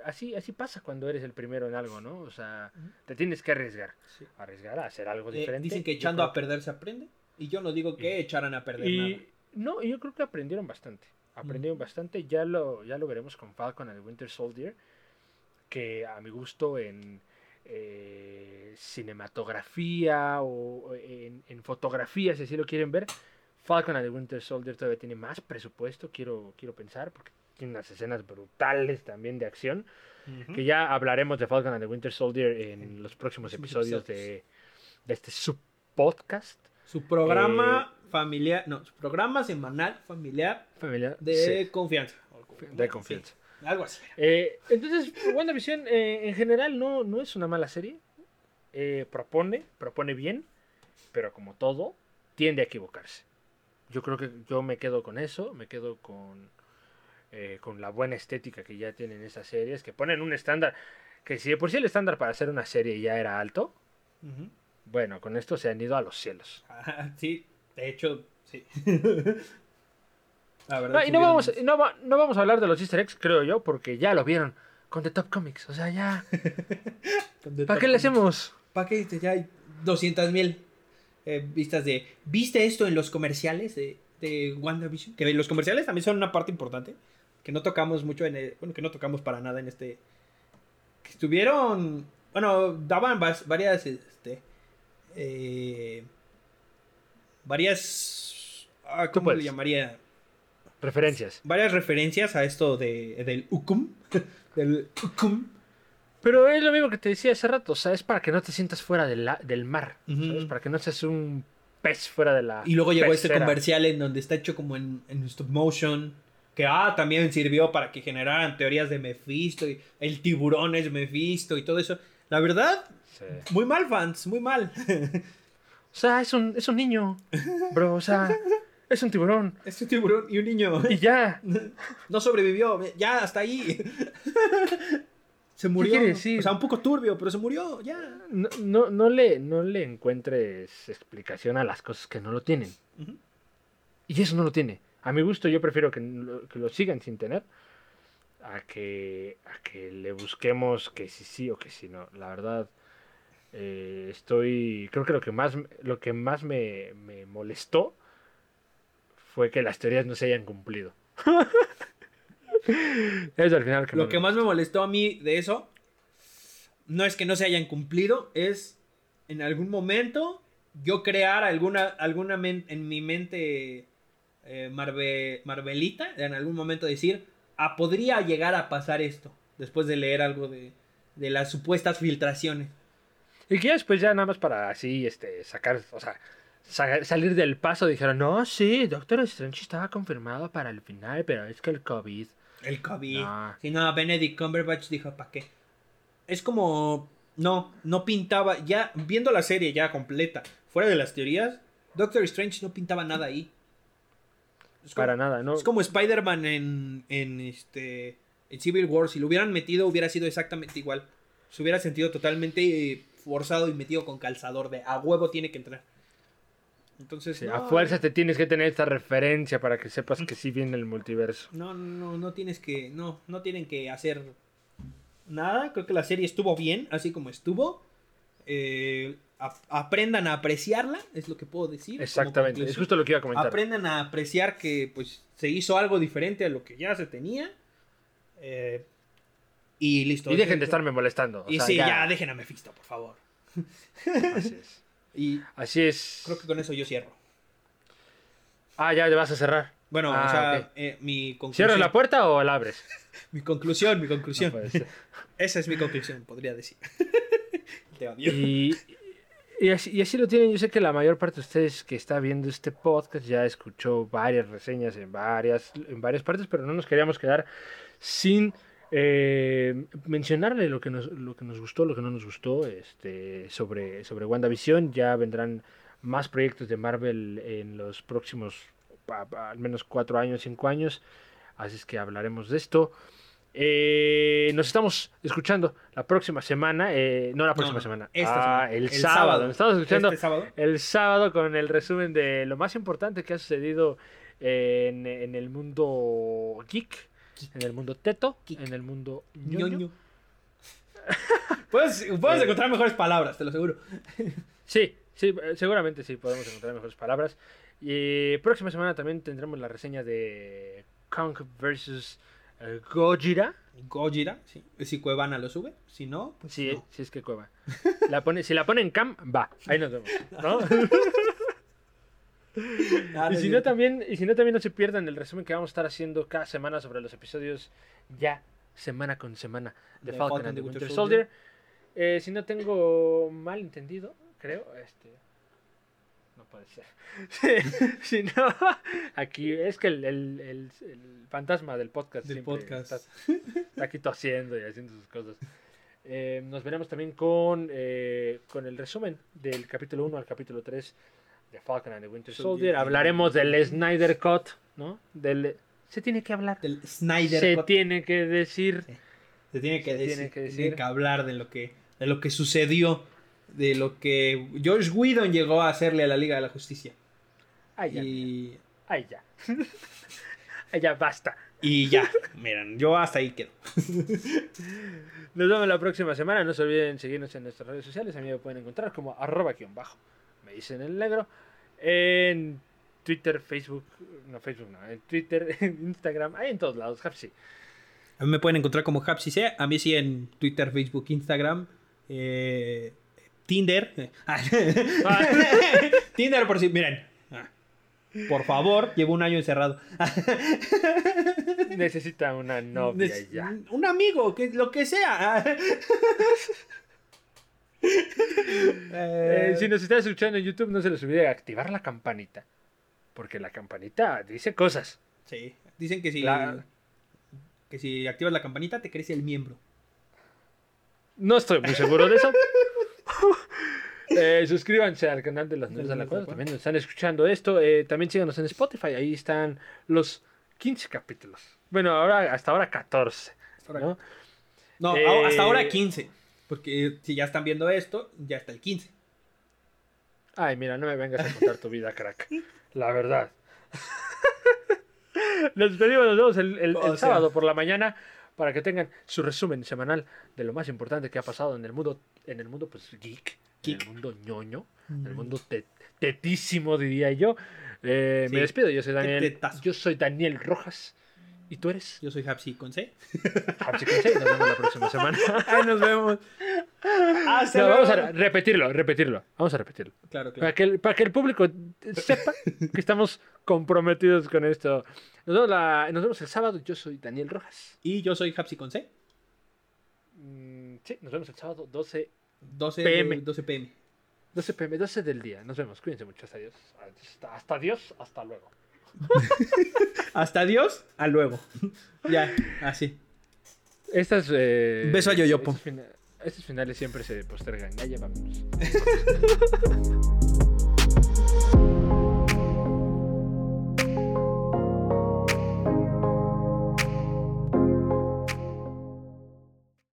así, así pasa cuando eres el primero en algo, ¿no? O sea, te tienes que arriesgar. Sí. Arriesgar a hacer algo Eh, diferente. dicen que echando a perder se aprende. Y yo no digo que echaran a perder nada. No, yo creo que aprendieron bastante. Aprendieron bastante. Ya lo, ya lo veremos con Falcon and the Winter Soldier. Que a mi gusto en eh, cinematografía o en, en fotografía, si así lo quieren ver, Falcon and the Winter Soldier todavía tiene más presupuesto, quiero, quiero pensar, porque tiene unas escenas brutales también de acción. Ujú. Que ya hablaremos de Falcon and the Winter Soldier en los próximos episodios. de, de este subpodcast Su programa Eh, familiar, no, su programa semanal familiar familiar. de Sí. confianza. De confianza. Sí, algo así. Eh, entonces, WandaVision eh, en general no, no es una mala serie. Eh, propone, propone bien, pero como todo, tiende a equivocarse. Yo creo que yo me quedo con eso, me quedo con, eh, con la buena estética que ya tienen esas series, que ponen un estándar, que si de por sí el estándar para hacer una serie ya era alto, bueno, con esto se han ido a los cielos. Ah, sí, de hecho, sí. La verdad, No, y no vamos, no, va- no vamos a hablar de los easter eggs, creo yo, porque ya lo vieron con The Top Comics. O sea, ya... ¿Para qué le hacemos? ¿Para qué? Ya hay 200 mil vistas de... ¿Viste esto en los comerciales de, de WandaVision? Que los comerciales también son una parte importante. Que no tocamos mucho en el... Bueno, que no tocamos para nada en este... Que estuvieron... Bueno, daban varias... Este, eh, varias... ah, ¿Cómo le llamaría? Referencias. Varias referencias a esto de, del Ukum. del Ukum. Pero es lo mismo que te decía hace rato, o sea, es para que no te sientas fuera del, la- del mar, Ujú. ¿sabes? Para que no seas un pez fuera de la Y luego llegó este pecera. comercial en donde está hecho como en, en stop motion. Que ah, también sirvió para que generaran teorías de Mephisto. Y el tiburón es Mephisto y todo eso. La verdad, Sí. muy mal, fans, muy mal. O sea, es un, es un niño, bro, o sea, es un tiburón. este tiburón y un niño Y ya, no sobrevivió. Ya, hasta ahí. se murió. quiere decir? O sea, un poco turbio, pero se murió. Ya. no, no, no le, no le encuentres explicación a las cosas que no lo tienen. Ujú. Y eso no lo tiene. A mi gusto yo prefiero que lo, que lo sigan sin tener a que, a que le busquemos que si sí o que si no. La verdad, eh, estoy... Creo que lo que más, lo que más me, me molestó fue que las teorías no se hayan cumplido. al final que Lo que me- más me molestó a mí de eso no es que no se hayan cumplido, es en algún momento yo crear alguna, alguna en mi mente eh, Marve- Marvelita, en algún momento decir, ah, podría llegar a pasar esto, después de leer algo de, de las supuestas filtraciones. Y que después ya nada más para así este, sacar, o sea, sa- salir del paso dijeron, no, sí, Doctor Strange estaba confirmado para el final, pero es que el COVID... El COVID. No. Si no, Benedict Cumberbatch dijo, ¿para qué? Es como, no, no pintaba, ya, viendo la serie ya completa, fuera de las teorías, Doctor Strange no pintaba nada ahí. Es como, Para nada, ¿no? es como Spider-Man en, en, este, en Civil War, si lo hubieran metido hubiera sido exactamente igual. Se hubiera sentido totalmente eh, forzado y metido con calzador de a huevo tiene que entrar. Entonces, Sí, no, a fuerza te tienes que tener esta referencia para que sepas que sí viene el multiverso. No, no, no, tienes que, no, no tienen que hacer nada. Creo que la serie estuvo bien, así como estuvo. Eh, ap- aprendan a apreciarla, es lo que puedo decir. Exactamente, es justo lo que iba a comentar. Aprendan a apreciar que pues se hizo algo diferente a lo que ya se tenía. Eh, y listo. Y dejen de estarme molestando. o Y sea, sí, ya. dejen a Mephisto, por favor. Así es. Y Así es. creo que con eso yo cierro. Ah, ya te vas a cerrar. Bueno, Ah, o sea, eh, mi conclusión. ¿Cierras la puerta o la abres? Mi conclusión, mi conclusión. Esa es mi conclusión, podría decir. Te odio. Y, y, así, y así lo tienen. Yo sé que la mayor parte de ustedes que está viendo este podcast ya escuchó varias reseñas en varias, en varias partes, pero no nos queríamos quedar sin eh, mencionarle lo que, nos, lo que nos gustó, lo que no nos gustó este, sobre, sobre WandaVision. Ya vendrán más proyectos de Marvel en los próximos al menos cuatro años, cinco años. Así es que hablaremos de esto. Eh, nos estamos escuchando la próxima semana, eh, no la próxima no, semana, esta ah, semana. el, El sábado. sábado. Nos estamos escuchando Este sábado. el sábado con el resumen de lo más importante que ha sucedido en, en el mundo geek, en el mundo teto, Geek. en el mundo ñoño. ñoño. Puedes, puedes Eh. encontrar mejores palabras, te lo aseguro. Sí, sí, eh, seguramente sí, podemos encontrar mejores palabras. Y próxima semana también tendremos la reseña de Kong vs. eh, Gojira. Gojira, sí. Si Cuevana lo sube, si no, pues Sí, no. sí es que cueva. La pone, si la pone en cam, va, ahí nos vemos. ¿no? Ah, y, si no, también, y si no, también no se pierdan el resumen que vamos a estar haciendo cada semana sobre los episodios ya semana con semana de De Falcon, and the Winter, Soldier. Eh, si no tengo mal entendido, creo, este... No puede ser. si no, aquí es que el, el- el- el fantasma del podcast Del podcast. Está, está aquí tosiendo y haciendo sus cosas. Eh, nos veremos también con, eh, con el resumen del capítulo 1 al capítulo 3 The Falcon and the Winter Soldier. Hablaremos del Snyder Cut, ¿no? Del... Se tiene que hablar. Del Snyder Se Cut. tiene que decir. Sí. Se tiene que, Se decir, tiene que tiene decir. que hablar de lo que, de lo que sucedió, de lo que George Whedon llegó a hacerle a la Liga de la Justicia. Ay, ya. Y, Ay, ya. Ay, ya, basta. y ya, miren, yo hasta ahí quedo. Nos vemos la próxima semana. No se olviden seguirnos en nuestras redes sociales. A mí me pueden encontrar como arroba guion bajo. Me dicen el negro. En Twitter, Facebook. No, Facebook no. En Twitter, en Instagram. Ahí en todos lados. Hapsi. A mí me pueden encontrar como Hapsise, a mí sí en Twitter, Facebook, Instagram, eh, Tinder. Ah. Tinder por si, miren. Ah. Por favor, llevo un año encerrado. Necesita una novia ya. Un amigo, que, lo que sea. Eh, si nos está escuchando en YouTube, no se les olvide activar la campanita. Porque la campanita dice cosas. Sí, dicen que si, La- que si activas la campanita te crece el miembro. No estoy muy seguro de eso. Eh, suscríbanse al canal de las Nerds de la. Cuadra. También nos están escuchando esto. Eh, también síganos en Spotify. Ahí están los 15 capítulos. Bueno, ahora hasta ahora 14. Hasta ahora- ¿no? Eh, hasta ahora 15. Porque si ya están viendo esto, ya está el 15. Ay, mira, no me vengas a contar tu vida, crack. La verdad. Nos despedimos, nos vemos el, sea- sábado por la mañana para que tengan su resumen semanal de lo más importante que ha pasado en el mundo, en el mundo pues geek, en el mundo ñoño, en el mundo te- tetísimo diría yo. Eh, Sí. Me despido, yo soy Daniel. Yo soy Daniel Rojas. ¿Y tú eres? Yo soy Hapsi con C. Hapsi Conseil. Nos vemos la próxima semana. Ahí nos vemos. Hasta No, vamos a repetirlo, repetirlo. Vamos a repetirlo. Claro, claro. Para que, el, para que el público sepa que estamos comprometidos con esto. Nos vemos, la- nos vemos el sábado. Yo soy Daniel Rojas. Y yo soy Hapsi con C. Mm, sí, nos vemos el sábado 12, 12 PM. 12 pm. 12 pm, 12 del día. Nos vemos. Cuídense mucho. Hasta adiós. Hasta, hasta adiós. Hasta luego. Hasta adiós. A luego. ya, así. Estas. Eh, Beso a Yoyopo. estos fina- Estos finales siempre se postergan. Ya llevamos.